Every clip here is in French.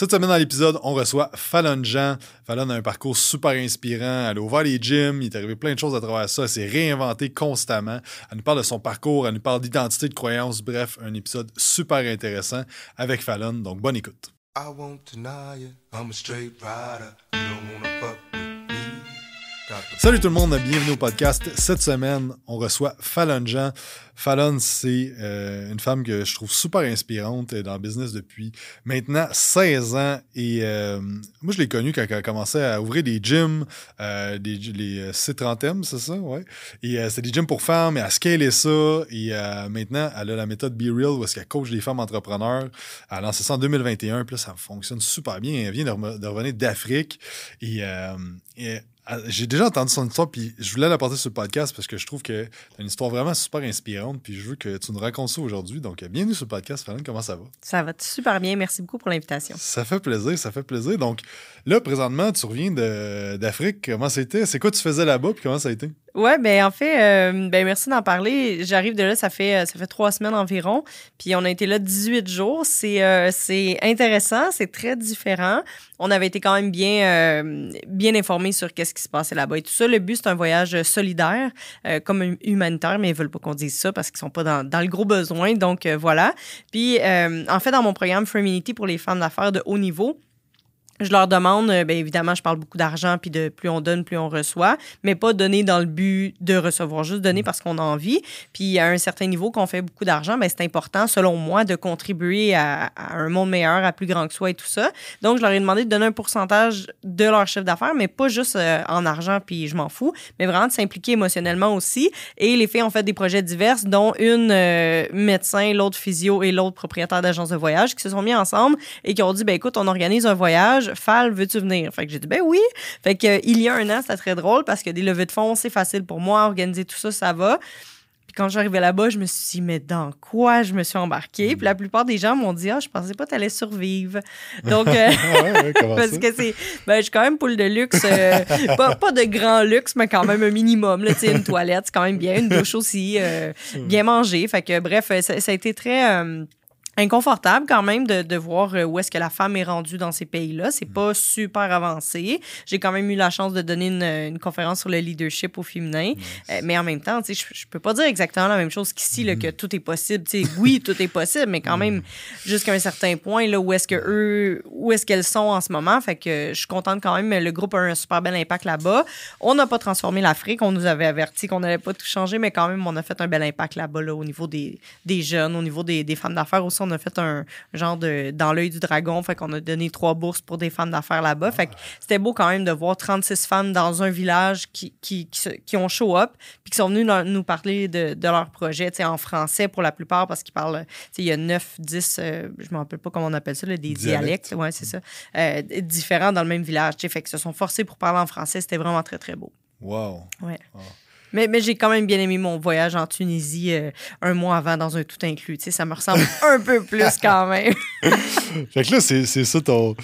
Cette semaine dans l'épisode, on reçoit Fallon Jean. Fallon a un parcours super inspirant. Elle a ouvert les gyms, il est arrivé plein de choses à travers ça. Elle s'est réinventée constamment. Elle nous parle de son parcours, elle nous parle d'identité, de croyance. Bref, un épisode super intéressant avec Fallon. Donc, bonne écoute. Salut tout le monde, bienvenue au podcast. Cette semaine, on reçoit Fallon Jean. Fallon, c'est euh, une femme que je trouve super inspirante dans le business depuis maintenant 16 ans. Et euh, moi, je l'ai connue quand elle a commencé à ouvrir des gyms, euh, des, les C30M, c'est ça? Ouais. Et c'est des gyms pour femmes, et elle scalé ça. Et maintenant, elle a la méthode Be Real où est-ce qu'elle coach les femmes entrepreneurs. Elle a lancé ça en 2021. Puis là, ça fonctionne super bien. Elle vient de, revenir d'Afrique. Et, j'ai déjà entendu son histoire, puis je voulais la porter sur le podcast parce que je trouve que c'est une histoire vraiment super inspirante, puis je veux que tu nous racontes ça aujourd'hui. Donc, bienvenue sur le podcast, Fallon, comment ça va? Ça va super bien, merci beaucoup pour l'invitation. Ça fait plaisir, ça fait plaisir. Donc, là, présentement, tu reviens d'Afrique, comment c'était? C'est quoi tu faisais là-bas, puis comment ça a été? Ouais, ben en fait, euh, ben merci d'en parler. J'arrive de là, ça fait euh, ça fait trois semaines environ, puis on a été là 18 jours. C'est euh, c'est intéressant, c'est très différent. On avait été quand même bien bien informés sur qu'est-ce qui se passait là-bas et tout ça. Le but c'est un voyage solidaire, comme humanitaire, mais ils veulent pas qu'on dise ça parce qu'ils sont pas dans, dans le gros besoin. Donc voilà. Puis en fait, dans mon programme Feminity pour les femmes d'affaires de haut niveau je leur demande, euh, bien évidemment, je parle beaucoup d'argent, puis de plus on donne, plus on reçoit, mais pas donner dans le but de recevoir, juste donner parce qu'on a envie. Puis à un certain niveau, qu'on fait beaucoup d'argent, ben c'est important, selon moi, de contribuer à, un monde meilleur, à plus grand que soi et tout ça. Donc, je leur ai demandé de donner un pourcentage de leur chiffre d'affaires, mais pas juste euh, en argent, puis je m'en fous, mais vraiment de s'impliquer émotionnellement aussi. Et les filles ont fait des projets divers, dont une euh, médecin, l'autre physio et l'autre propriétaire d'agence de voyage qui se sont mis ensemble et qui ont dit, ben écoute, on organise un voyage Fal, veux-tu venir? Fait que j'ai dit, ben oui. Fait que, euh, il y a un an, c'était très drôle parce que des levées de fonds, c'est facile pour moi. Organiser tout ça, ça va. Puis quand j'arrivais là-bas, je me suis dit, mais dans quoi je me suis embarquée? Puis la plupart des gens m'ont dit, ah, je pensais pas que tu allais survivre. Donc, euh, parce que c'est, ben, je suis quand même poule de luxe, euh, pas, de grand luxe, mais quand même un minimum. Là, une toilette, c'est quand même bien, une douche aussi, bien manger. Fait que, bref, ça, ça a été très inconfortable quand même de, de voir euh, où est-ce que la femme est rendue dans ces pays-là. C'est mm. pas super avancé. J'ai quand même eu la chance de donner une, une conférence sur le leadership au féminin. Euh, mais en même temps, je, je peux pas dire exactement la même chose qu'ici, mm. que tout est possible. sais oui, tout est possible, mais quand même, mm. jusqu'à un certain point, là, où est-ce que eux, où est-ce qu'elles sont en ce moment. Fait que je suis contente quand même. Le groupe a un super bel impact là-bas. On n'a pas transformé l'Afrique. On nous avait averti qu'on n'allait pas tout changer, mais quand même, on a fait un bel impact là-bas, là, au niveau des, des jeunes, au niveau des, des femmes d'affaires on a fait un genre de dans l'œil du dragon. Fait qu'on a donné trois bourses pour des femmes d'affaires là-bas. Fait que c'était beau quand même de voir 36 femmes dans un village qui, qui, qui, ont show up puis qui sont venues nous parler de, de leur projet, en français pour la plupart parce qu'ils parlent, il y a 9, 10, euh, je ne me rappelle pas comment on appelle ça, des dialectes. ouais, c'est ça. Euh, différents dans le même village. Fait qu'ils se sont forcés pour parler en français. C'était vraiment très, très beau. Wow. Ouais. Mais, mais j'ai quand même bien aimé mon voyage en Tunisie euh, un mois avant dans un tout inclus. Tu sais, ça me ressemble un peu plus quand même. fait que là, c'est, ça ton,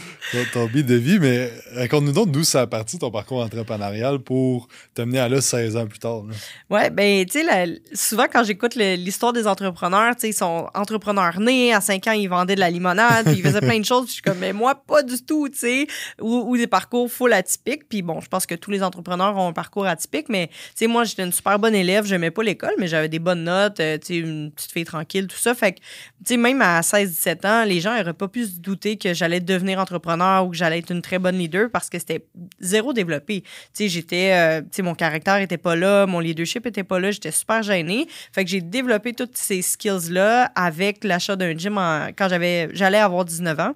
ton, de vie. Mais raconte-nous donc d'où ça a parti ton parcours entrepreneurial pour t'amener à là 16 ans plus tard. Là. Ouais, ben, tu sais, souvent quand j'écoute l'histoire des entrepreneurs, tu sais, ils sont entrepreneurs nés. À 5 ans, ils vendaient de la limonade, puis ils faisaient plein de choses. Puis je suis comme, mais moi, pas du tout, tu sais. Ou, ou, des parcours full atypiques. Puis bon, je pense que tous les entrepreneurs ont un parcours atypique. Mais, tu sais, moi, j'étais une super bonne élève. J'aimais pas l'école, mais j'avais des bonnes notes, euh, tu sais, une petite fille tranquille, tout ça. Fait que, tu sais, même à 16-17 ans, les gens n'auraient pas pu se douter que j'allais devenir entrepreneur ou que j'allais être une très bonne leader parce que c'était zéro développé. Tu sais, j'étais, euh, tu sais, mon caractère était pas là, mon leadership était pas là, j'étais super gênée. Fait que j'ai développé toutes ces skills-là avec l'achat d'un gym quand j'avais, j'allais avoir 19 ans.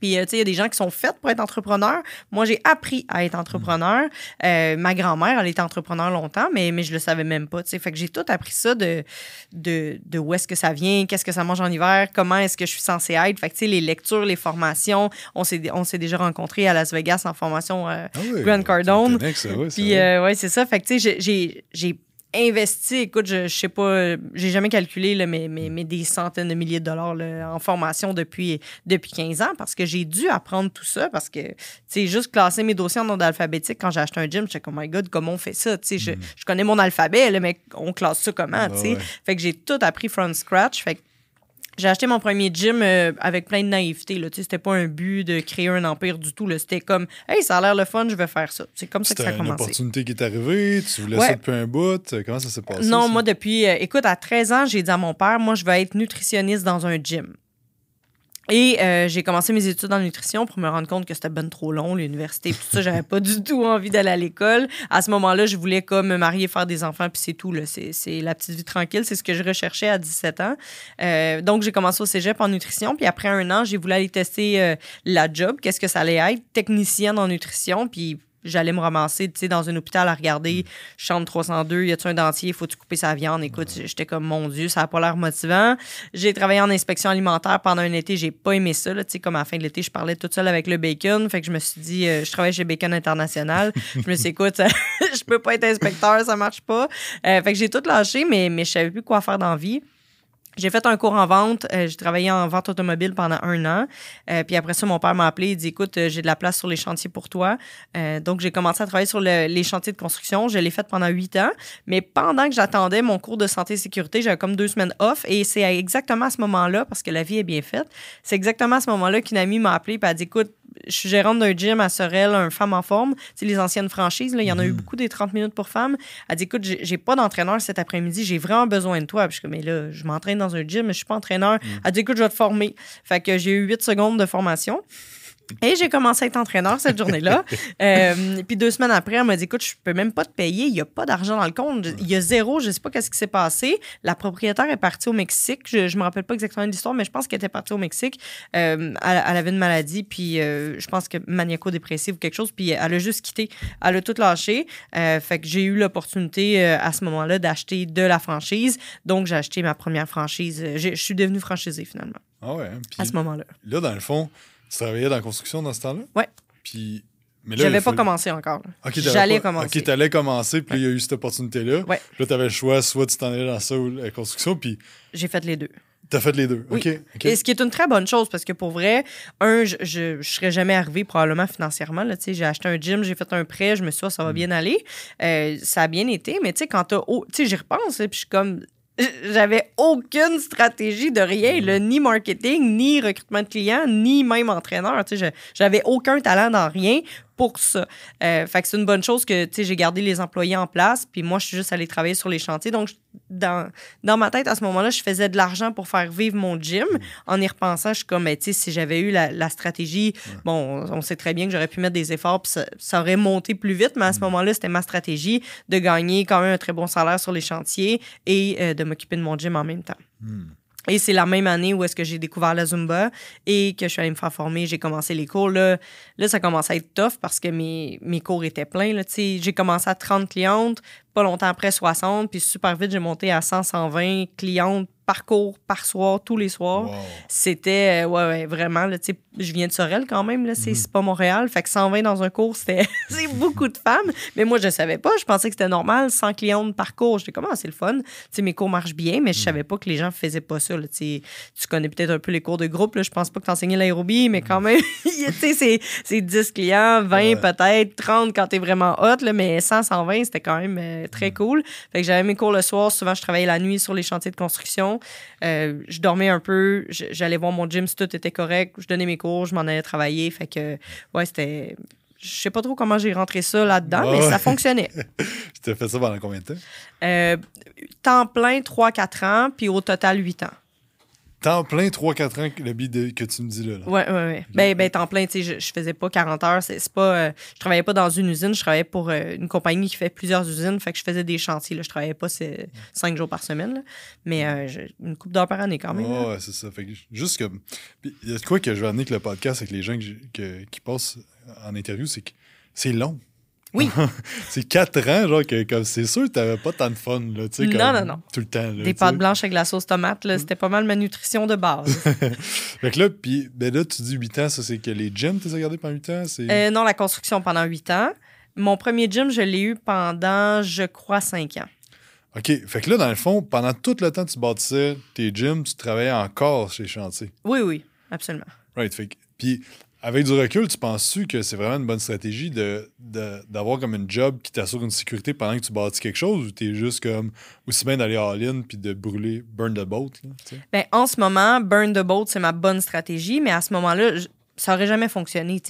Puis, euh, tu sais, il y a des gens qui sont faits pour être entrepreneurs. Moi, j'ai appris à être entrepreneur. Euh, ma grand-mère, elle était entrepreneur longtemps, mais, mais je le savais même pas, tu sais. Fait que j'ai tout appris ça de, de, de où est-ce que ça vient, qu'est-ce que ça mange en hiver, comment est-ce que je suis censée être. Fait que, tu sais, les lectures, les formations, on s'est, on s'est déjà rencontrés à Las Vegas en formation euh, ah Grand Cardone. Puis, ouais, c'est ça. Fait que, tu sais, j'ai, j'ai investi, écoute, je, je sais pas, j'ai jamais calculé là, mais, mais, mais, des centaines de milliers de dollars en formation depuis, depuis 15 ans parce que j'ai dû apprendre tout ça parce que, tu sais, juste classer mes dossiers en ordre alphabétique quand j'ai acheté un gym, j'étais comme, oh my god, comment on fait ça? Tu sais, je, mm. je, connais mon alphabet, là, mais on classe ça comment, tu sais? Fait que j'ai tout appris from scratch. Fait que J'ai acheté mon premier gym euh, avec plein de naïveté. Là. C'était pas un but de créer un empire du tout. là. C'était comme, hey, ça a l'air le fun, je vais faire ça. C'est comme ça que ça a une commencé. opportunité qui est arrivée, tu voulais Ouais. ça depuis un bout. euh, Comment ça s'est passé? Non, ça? moi, depuis. euh, écoute, à 13 ans, j'ai dit à mon père, moi, je vais être nutritionniste dans un gym. Et euh, j'ai commencé mes études en nutrition pour me rendre compte que c'était ben trop long, l'université. Tout ça, j'avais pas du tout envie d'aller à l'école. À ce moment-là, je voulais comme me marier, faire des enfants, puis c'est tout. c'est la petite vie tranquille. C'est ce que je recherchais à 17 ans. Euh, donc, j'ai commencé au cégep en nutrition. Puis après un an, j'ai voulu aller tester euh, la job. Qu'est-ce que ça allait être? Technicienne en nutrition. Puis j'allais me ramasser tu sais, dans un hôpital à regarder chambre 302, y a-tu un dentier, faut-tu couper sa viande? Écoute, j'étais comme, mon Dieu, ça a pas l'air motivant. J'ai travaillé en inspection alimentaire pendant un été, j'ai pas aimé ça. Là, tu sais, comme à la fin de l'été, je parlais toute seule avec le bacon. Fait que je me suis dit, euh, je travaille chez Bacon International. je me suis dit, écoute, je peux pas être inspecteur, ça marche pas. Euh, fait que j'ai tout lâché, mais, mais je savais plus quoi faire dans la vie. J'ai fait un cours en vente. euh, j'ai travaillé en vente automobile pendant un an. Euh, puis après ça, mon père m'a appelé. Il dit Écoute, euh, j'ai de la place sur les chantiers pour toi. Donc, j'ai commencé à travailler sur le- les chantiers de construction. Je l'ai fait pendant huit ans. Mais pendant que j'attendais mon cours de santé et sécurité, j'avais comme deux semaines off. Et c'est exactement à ce moment-là, parce que la vie est bien faite, c'est exactement à ce moment-là qu'une amie m'a appelé et a dit Écoute, je suis gérante d'un gym à Sorel, un femme en forme. Tu sais, les anciennes franchises, là, il y en a eu beaucoup des 30 minutes pour femmes. Elle dit Écoute, j'ai pas d'entraîneur cet après-midi, j'ai vraiment besoin de toi. Puis je suis comme Mais là, je m'entraîne dans un gym, mais je suis pas entraîneur. Elle dit Écoute, je vais te former. Fait que j'ai eu 8 secondes de formation. Et j'ai commencé à être entraîneur cette journée-là. Euh, puis deux semaines après, elle m'a dit Écoute, je peux même pas te payer, il y a pas d'argent dans le compte. Il y a zéro, je sais pas qu'est-ce qui s'est passé. La propriétaire est partie au Mexique. Je, je me rappelle pas exactement l'histoire, mais je pense qu'elle était partie au Mexique. Euh, elle, elle avait une maladie, puis euh, je pense que maniaco-dépressive ou quelque chose, puis elle a juste quitté. Elle a tout lâché. Fait que j'ai eu l'opportunité à ce moment-là d'acheter de la franchise. Donc, j'ai acheté ma première franchise. Je suis devenue franchisée finalement Ah ouais. hein, à ce moment-là. là, dans le fond, tu travaillais dans la construction dans ce temps-là? Ouais. Puis. Mais là, J'avais pas commencé encore. là. Ok, t'avais J'allais pas- commencer. Ok, t'allais commencer, puis il y a eu cette opportunité-là. Ouais. Puis là, t'avais le choix, soit tu t'en allais dans ça ou la construction, puis J'ai fait les deux. t'as fait les deux. Oui. Ok, ok. Et ce qui est une très bonne chose parce que pour vrai, un, je, je, je serais jamais arrivé probablement financièrement. Là, j'ai acheté un gym, j'ai fait un prêt, je me suis dit, Ah, ça va bien aller. Euh, ça a bien été, mais tu sais, quand t'as. au- Tu sais, j'y repense, puis je suis comme. J'avais aucune stratégie de rien, là, ni marketing, ni recrutement de clients, ni même entraîneur. Tu sais, je- J'avais aucun talent dans rien pour ça. Euh, fait que c'est une bonne chose que j'ai gardé les employés en place, puis moi, je suis juste allée travailler sur les chantiers. Donc, je- dans, dans ma tête, à ce moment-là, je faisais de l'argent pour faire vivre mon gym. En y repensant, je suis comme, Ben, tu sais, si j'avais eu la, la stratégie, bon, on sait très bien que j'aurais pu mettre des efforts, puis ça, ça aurait monté plus vite, mais à ce moment-là, c'était ma stratégie de gagner quand même un très bon salaire sur les chantiers et euh, de m'occuper de mon gym en même temps. Hmm. Et c'est la même année où est-ce que j'ai découvert la Zumba et que je suis allée me faire former. J'ai commencé les cours. Là, là ça commençait à être tough parce que mes, mes cours étaient pleins. J'ai commencé à 30 clientes, pas longtemps après 60, puis super vite, j'ai monté à 100, 120 clientes par cours, par soir, tous les soirs. Wow. C'était, euh, ouais, ouais, vraiment, là, je viens de Sorel quand même, là, Mhm. c'est c'est pas Montréal. Fait que 120 dans un cours, c'était c'est beaucoup de femmes. Mais moi, je savais pas. Je pensais que c'était normal, 100 clientes par cours. J'étais comme, ah, c'est le fun. Mes cours marchent bien, mais je Mhm. savais pas que les gens faisaient pas ça, là, tu connais peut-être un peu les cours de groupe, là. Je pense pas que t'enseignais l'aérobie, mais quand même, tu sais, c'est- c'est 10 clients, 20 Mhm. Ouais. peut-être, 30 quand t'es vraiment hot, là, mais 100, 120, c'était quand même euh, Mhm. très cool. Fait que j'avais mes cours le soir. Souvent, je travaillais la nuit sur les chantiers de construction. Euh, je dormais un peu. J'allais voir mon gym si tout était correct. Je donnais mes cours, je m'en allais travailler. Fait que, ouais, c'était. Je sais pas trop comment j'ai rentré ça là-dedans, mais ça fonctionnait. Tu t'as fait ça pendant combien de temps? Euh, temps plein, 3-4 ans, puis au total, 8 ans. Temps plein, 3-4 ans, le bid que tu me dis là. là. Ouais, ouais, ouais. Ben, ben, temps plein, tu sais, je, je faisais pas 40 heures. C'est c'est pas. euh, je travaillais pas dans une usine, je travaillais pour euh, une compagnie qui fait plusieurs usines. Fait que je faisais des chantiers. Là. Je travaillais pas 5 jours par semaine, là. mais euh, je- une coupe d'heures par année quand même. là. Ouais, c'est ça. Fait que juste. Puis, il y a de quoi que je vais amener avec le podcast avec les gens que que- qui passent en interview, c'est que c'est long. Oui. c'est 4 ans, genre, que comme c'est sûr que t'avais pas tant de fun, là, tu sais, Non, non, non. Tout le temps, là. Des pâtes blanches avec la sauce tomate, là, c'était pas mal ma nutrition de base. Fait que là, puis, ben là, tu dis 8 ans, ça, c'est que les gyms, t'es regardé pendant 8 ans? C'est... Euh, non, la construction pendant 8 ans. Mon premier gym, je l'ai eu pendant, je crois, 5 ans. OK. Fait que là, dans le fond, pendant tout le temps que tu bâtissais tes gyms, tu travaillais encore chez Chantier. Oui, oui, absolument. Right. Fait que- puis avec du recul, tu penses-tu que c'est vraiment une bonne stratégie de, d'avoir comme une job qui t'assure une sécurité pendant que tu bâtis quelque chose ou t'es juste comme aussi bien d'aller all-in puis de brûler, burn the boat? ben, en ce moment, burn the boat, c'est ma bonne stratégie, mais à ce moment-là, ça aurait jamais fonctionné.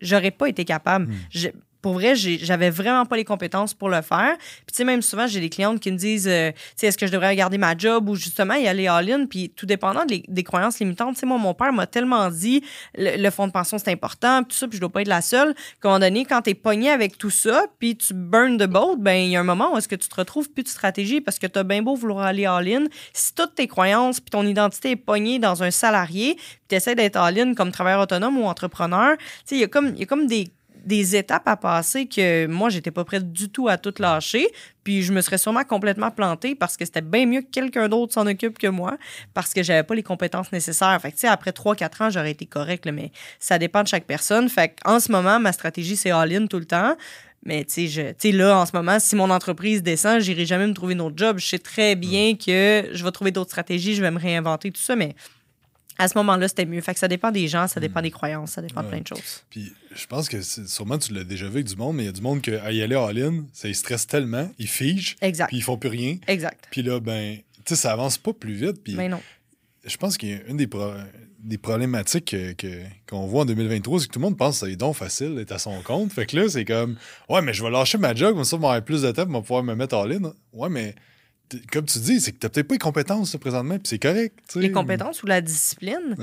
J'aurais pas été capable. Hmm pour vrai, j'avais vraiment pas les compétences pour le faire. Puis, tu sais, même souvent, j'ai des clientes qui me disent, euh, tu sais, est-ce que je devrais garder ma job ou justement y aller all-in? Puis, tout dépendant des, croyances limitantes, tu sais, moi, mon père m'a tellement dit, le, fonds de pension, c'est important, tout ça, puis je dois pas être la seule. Qu'à un moment donné, quand tu es pogné avec tout ça, puis tu burn the boat, ben il y a un moment où est-ce que tu te retrouves plus de stratégie parce que tu as bien beau vouloir aller all-in. Si toutes tes croyances puis ton identité est pognée dans un salarié, puis tu essaies d'être all-in comme travailleur autonome ou entrepreneur, tu sais, il y y a comme des des étapes à passer que moi, j'étais pas prête du tout à tout lâcher. Puis je me serais sûrement complètement plantée parce que c'était bien mieux que quelqu'un d'autre s'en occupe que moi parce que j'avais pas les compétences nécessaires. Fait que, tu sais, après 3-4 ans, j'aurais été correct, mais ça dépend de chaque personne. Fait en ce moment, ma stratégie, c'est all-in tout le temps. Mais tu sais, là, en ce moment, si mon entreprise descend, j'irai jamais me trouver un autre job. Je sais très bien que je vais trouver d'autres stratégies, je vais me réinventer, tout ça, mais à ce moment-là, c'était mieux. Fait que ça dépend des gens, ça dépend hmm. des croyances, ça dépend de plein de choses. Puis je pense que sûrement tu l'as déjà vu avec du monde, mais il y a du monde qui, à y aller all-in, ça ils stresse tellement, ils figent, exact. puis ils font plus rien. Exact. Puis là, ben, tu sais, ça avance pas plus vite. Puis mais ben non. Je pense qu'il y a une des, des problématiques qu'on voit en 2023, c'est que tout le monde pense que c'est donc facile d'être à son compte. Fait que là, c'est comme, ouais, mais je vais lâcher ma job, comme ça, je vais avoir plus de temps pour pouvoir me mettre all-in. Ouais, mais comme tu dis, c'est que tu n'as peut-être pas les compétences présentement, puis c'est correct. Les compétences ou la discipline.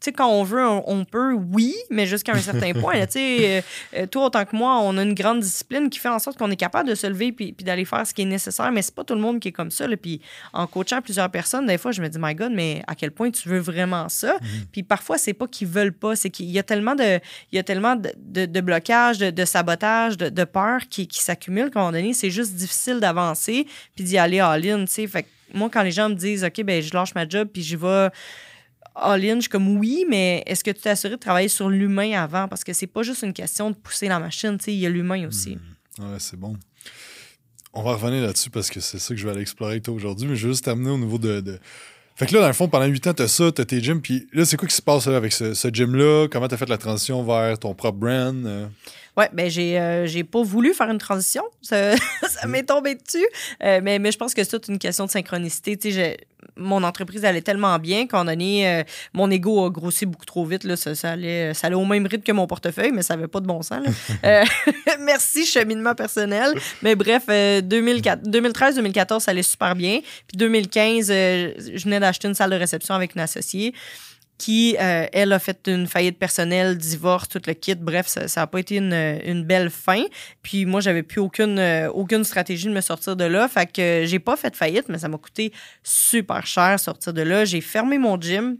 Sais, quand on veut, on, peut, oui, mais jusqu'à un certain point. Tu sais, euh, toi, autant que moi, on a une grande discipline qui fait en sorte qu'on est capable de se lever puis, puis d'aller faire ce qui est nécessaire, mais c'est pas tout le monde qui est comme ça. Là. Puis en coachant plusieurs personnes, des fois, je me dis, my God, mais à quel point tu veux vraiment ça? Mhm. Puis parfois, c'est pas qu'ils veulent pas, c'est qu'il y a tellement de, il y a tellement de, de, blocages, de, sabotage, de, peur qui, qui s'accumulent qu'à un moment donné, c'est juste difficile d'avancer puis d'y aller all-in, tu sais. Fait moi, quand les gens me disent, OK, ben je lâche ma job puis j'y vais all-in, je comme oui, mais est-ce que tu t'es assuré de travailler sur l'humain avant? Parce que c'est pas juste une question de pousser la machine, il y a l'humain aussi. Hmm. Ouais, c'est bon. On va revenir là-dessus parce que c'est ça que je vais aller explorer toi aujourd'hui, mais je vais juste terminer au niveau de, Fait que là, dans le fond, pendant huit ans, t'as ça, t'as tes gyms, puis là, c'est quoi qui se passe avec ce, gym-là? Comment t'as fait la transition vers ton propre brand? Euh? Ouais, ben j'ai euh, j'ai pas voulu faire une transition. Ça, ça m'est tombé dessus. Euh, mais, mais je pense que c'est toute une question de synchronicité. Tu sais, mon entreprise allait tellement bien qu'en donné, euh, mon ego a grossi beaucoup trop vite. Là, ça, ça, allait, ça allait au même rythme que mon portefeuille, mais ça n'avait pas de bon sens. merci, cheminement personnel. Mais bref, 2013-2014, ça allait super bien. Puis 2015, je venais d'acheter une salle de réception avec une associée qui, euh, elle, a fait une faillite personnelle, divorce, tout le kit. Bref, ça n'a pas été une, belle fin. Puis moi, j'avais plus aucune, euh, aucune stratégie de me sortir de là. Fait que j'ai pas fait faillite, mais ça m'a coûté super cher sortir de là. J'ai fermé mon gym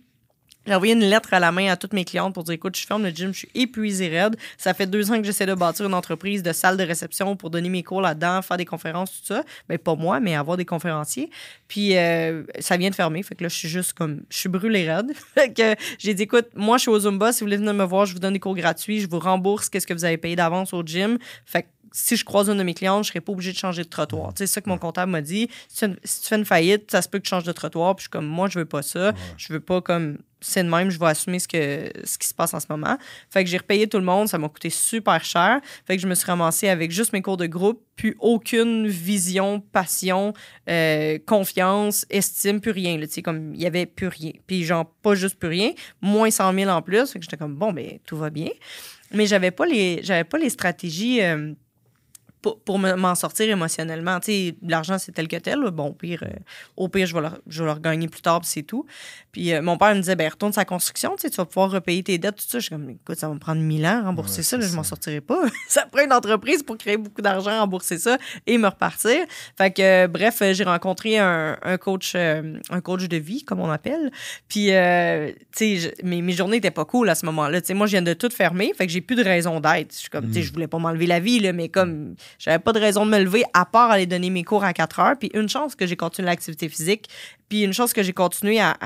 j'ai envoyé une lettre à la main à toutes mes clientes pour dire écoute, je ferme le gym, je suis épuisée raide. Ça fait deux ans que j'essaie de bâtir une entreprise de salle de réception pour donner mes cours là-dedans, faire des conférences, tout ça. Mais ben, pas moi, mais avoir des conférenciers. Puis euh, ça vient de fermer. Fait que là, je suis juste comme, je suis brûlée raide. fait que j'ai dit écoute, moi, je suis au Zumba. Si vous voulez venir me voir, je vous donne des cours gratuits. Je vous rembourse qu'est-ce que vous avez payé d'avance au gym. Fait que si je croise une de mes clientes, je serais pas obligée de changer de trottoir. C'est ça que mon comptable m'a dit. Si tu, fais une faillite, ça se peut que tu changes de trottoir. Puis je suis comme, moi, je veux pas ça. Je veux pas comme c'est de même, je vais assumer ce, que, ce qui se passe en ce moment. Fait que j'ai repayé tout le monde, ça m'a coûté super cher. Fait que je me suis ramassée avec juste mes cours de groupe, puis aucune vision, passion, euh, confiance, estime, plus rien. sais comme il y avait plus rien. Puis genre, pas juste plus rien, moins 100 000 en plus. Fait que j'étais comme, bon, ben tout va bien. Mais j'avais pas les, j'avais pas les stratégies... Euh, pour, m'en sortir émotionnellement. Tu sais, l'argent, c'est tel que tel. Bon, au pire, euh, au pire je, vais le, je vais le regagner plus tard, puis c'est tout. Puis euh, mon père me disait, ben retourne sa construction, tu, sais, tu vas pouvoir repayer tes dettes, tout ça. Je suis comme, écoute, ça va me prendre mille ans, rembourser ça, là, je m'en sortirai pas. ça prend une entreprise pour créer beaucoup d'argent, rembourser ça et me repartir. Fait que, euh, bref, j'ai rencontré un, coach un coach de vie, comme on appelle. Puis, tu sais, mes, mes journées étaient pas cool à ce moment-là. Tu sais, moi, je viens de tout fermer, fait que j'ai plus de raison d'être. Je suis comme, tu sais, mm. je voulais pas m'enlever la vie, là, mais comme j'avais pas de raison de me lever à part aller donner mes cours à 4 heures. Puis une chance que j'ai continué l'activité physique Puis une chose que j'ai continué à,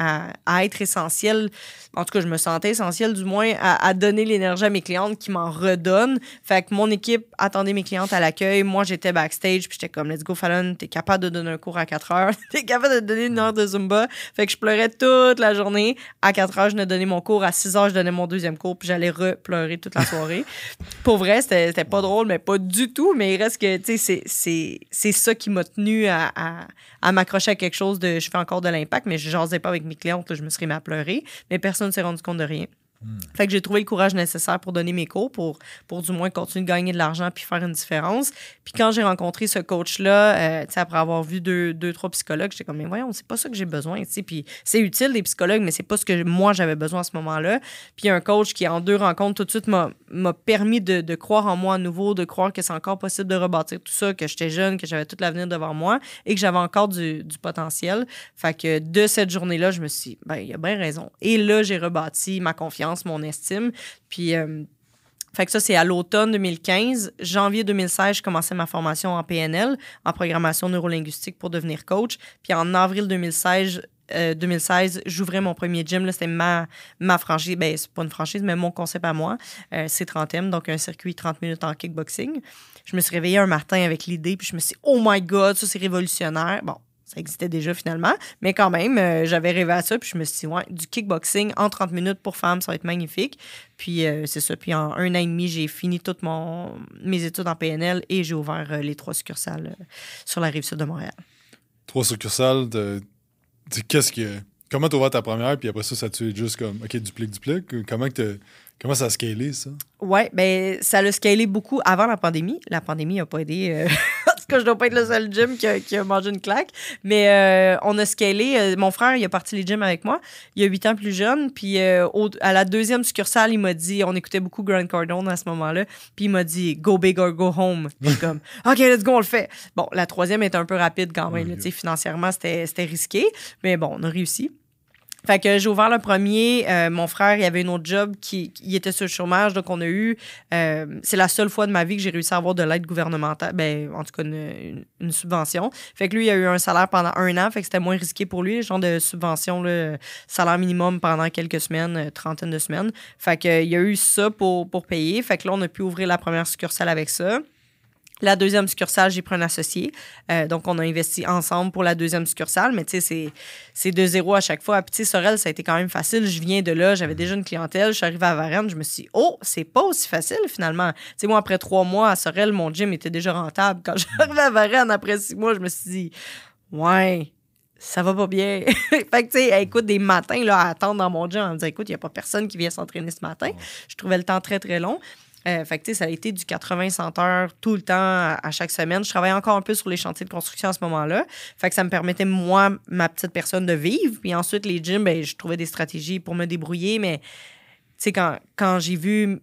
à, être essentielle, en tout cas, je me sentais essentielle du moins, à, donner l'énergie à mes clientes qui m'en redonnent. Fait que mon équipe attendait mes clientes à l'accueil. Moi, j'étais backstage, puis j'étais comme, let's go, Fallon, t'es capable de donner un cours à 4 heures? t'es capable de donner une heure de Zumba? Fait que je pleurais toute la journée. À 4 heures, je venais donner mon cours. À 6 heures, je donnais mon deuxième cours, puis j'allais repleurer toute la soirée. Pour vrai, c'était pas drôle, mais pas du tout. Mais il reste que, tu sais, c'est ça qui m'a tenu à, à, à m'accrocher à quelque chose de. Je fais encore de l'impact, mais je jasais pas avec mes clientes, je me serais mis à pleurer. Mais personne ne s'est rendu compte de rien. Hmm. Fait que j'ai trouvé le courage nécessaire pour donner mes cours, pour, pour du moins continuer de gagner de l'argent puis faire une différence. Puis quand j'ai rencontré ce coach-là, euh, après avoir vu deux, deux trois psychologues, j'étais comme, mais voyons, c'est pas ça que j'ai besoin. Puis c'est utile des psychologues, mais c'est pas ce que moi j'avais besoin à ce moment-là. Puis un coach qui, en deux rencontres, tout de suite m'a permis de, croire en moi à nouveau, de croire que c'est encore possible de rebâtir tout ça, que j'étais jeune, que j'avais tout l'avenir devant moi et que j'avais encore du, du, potentiel. Fait que de cette journée-là, je me suis dit, ben, il a bien raison. Et là, j'ai rebâti ma confiance mon estime. Puis, euh, fait que ça, c'est à l'automne 2015. Janvier 2016, je commençais ma formation en PNL, en programmation neurolinguistique pour devenir coach. Puis en avril 2016, 2016, euh, j'ouvrais mon premier gym. C'était ma, ma franchise. Ben, c'est pas une franchise, mais mon concept à moi. Euh, c'est 30M, donc un circuit 30 minutes en kickboxing. Je me suis réveillée un matin avec l'idée, puis je me suis dit, oh my God, ça c'est révolutionnaire. Bon, ça existait déjà finalement. Mais quand même, euh, j'avais rêvé à ça. Puis je me suis dit, ouais, du kickboxing en 30 minutes pour femmes, ça va être magnifique. Puis euh, c'est ça. Puis en un an et demi, j'ai fini toutes mon, mes études en PNL et j'ai ouvert euh, les trois succursales sur la rive sud de Montréal. Trois succursales de. Qu'est-ce que. Comment tu ouvert ta première, puis après ça, ça tu juste comme, OK, duplique, duplique? Comment, que comment ça a scalé, ça? Oui, ben ça a scalé beaucoup avant la pandémie. La pandémie n'a pas aidé que je dois pas être le seul gym qui a, qui a mangé une claque. Mais euh, on a scalé. Euh, mon frère, il a parti les gyms avec moi. Il a 8 ans plus jeune. Puis euh, à la deuxième succursale, il m'a dit, on écoutait beaucoup Grand Cardone à ce moment-là. Puis il m'a dit, go big or go home. Puis comme, OK, let's go, on le fait. Bon, la troisième est un peu rapide quand même. financièrement, c'était risqué. Mais bon, on a réussi. Fait que j'ai ouvert le premier. Euh, mon frère, il avait une autre job qui, il était sur le chômage, donc on a eu. Euh, c'est la seule fois de ma vie que j'ai réussi à avoir de l'aide gouvernementale, ben en tout cas une, subvention. Fait que lui, il a eu un salaire pendant un an, fait que c'était moins risqué pour lui, le genre de subvention, le salaire minimum pendant quelques semaines, euh, trentaine de semaines. Fait que il a eu ça pour, pour payer. Fait que là, on a pu ouvrir la première succursale avec ça. La deuxième succursale, j'ai pris un associé. Euh, donc, on a investi ensemble pour la deuxième succursale, mais tu sais, c'est de zéro à chaque fois. Puis, tu sais, Sorel, ça a été quand même facile. Je viens de là, j'avais déjà une clientèle. Je suis arrivée à Varennes, je me suis dit, oh, c'est pas aussi facile finalement. Tu sais, moi, après trois mois à Sorel, mon gym était déjà rentable. Quand j'arrive à Varennes, après six mois, je me suis dit, ouais, ça va pas bien. fait que, tu sais, écoute, des matins là, à attendre dans mon gym en me disant, écoute, il n'y a pas personne qui vient s'entraîner ce matin. Je trouvais le temps très, très long. Euh, fait que, ça a été du 80-100 heures tout le temps à, chaque semaine. Je travaillais encore un peu sur les chantiers de construction à ce moment-là. Fait que ça me permettait, moi, ma petite personne, de vivre. Puis ensuite, les gyms, ben, je trouvais des stratégies pour me débrouiller. Mais, tu sais, quand, quand j'ai vu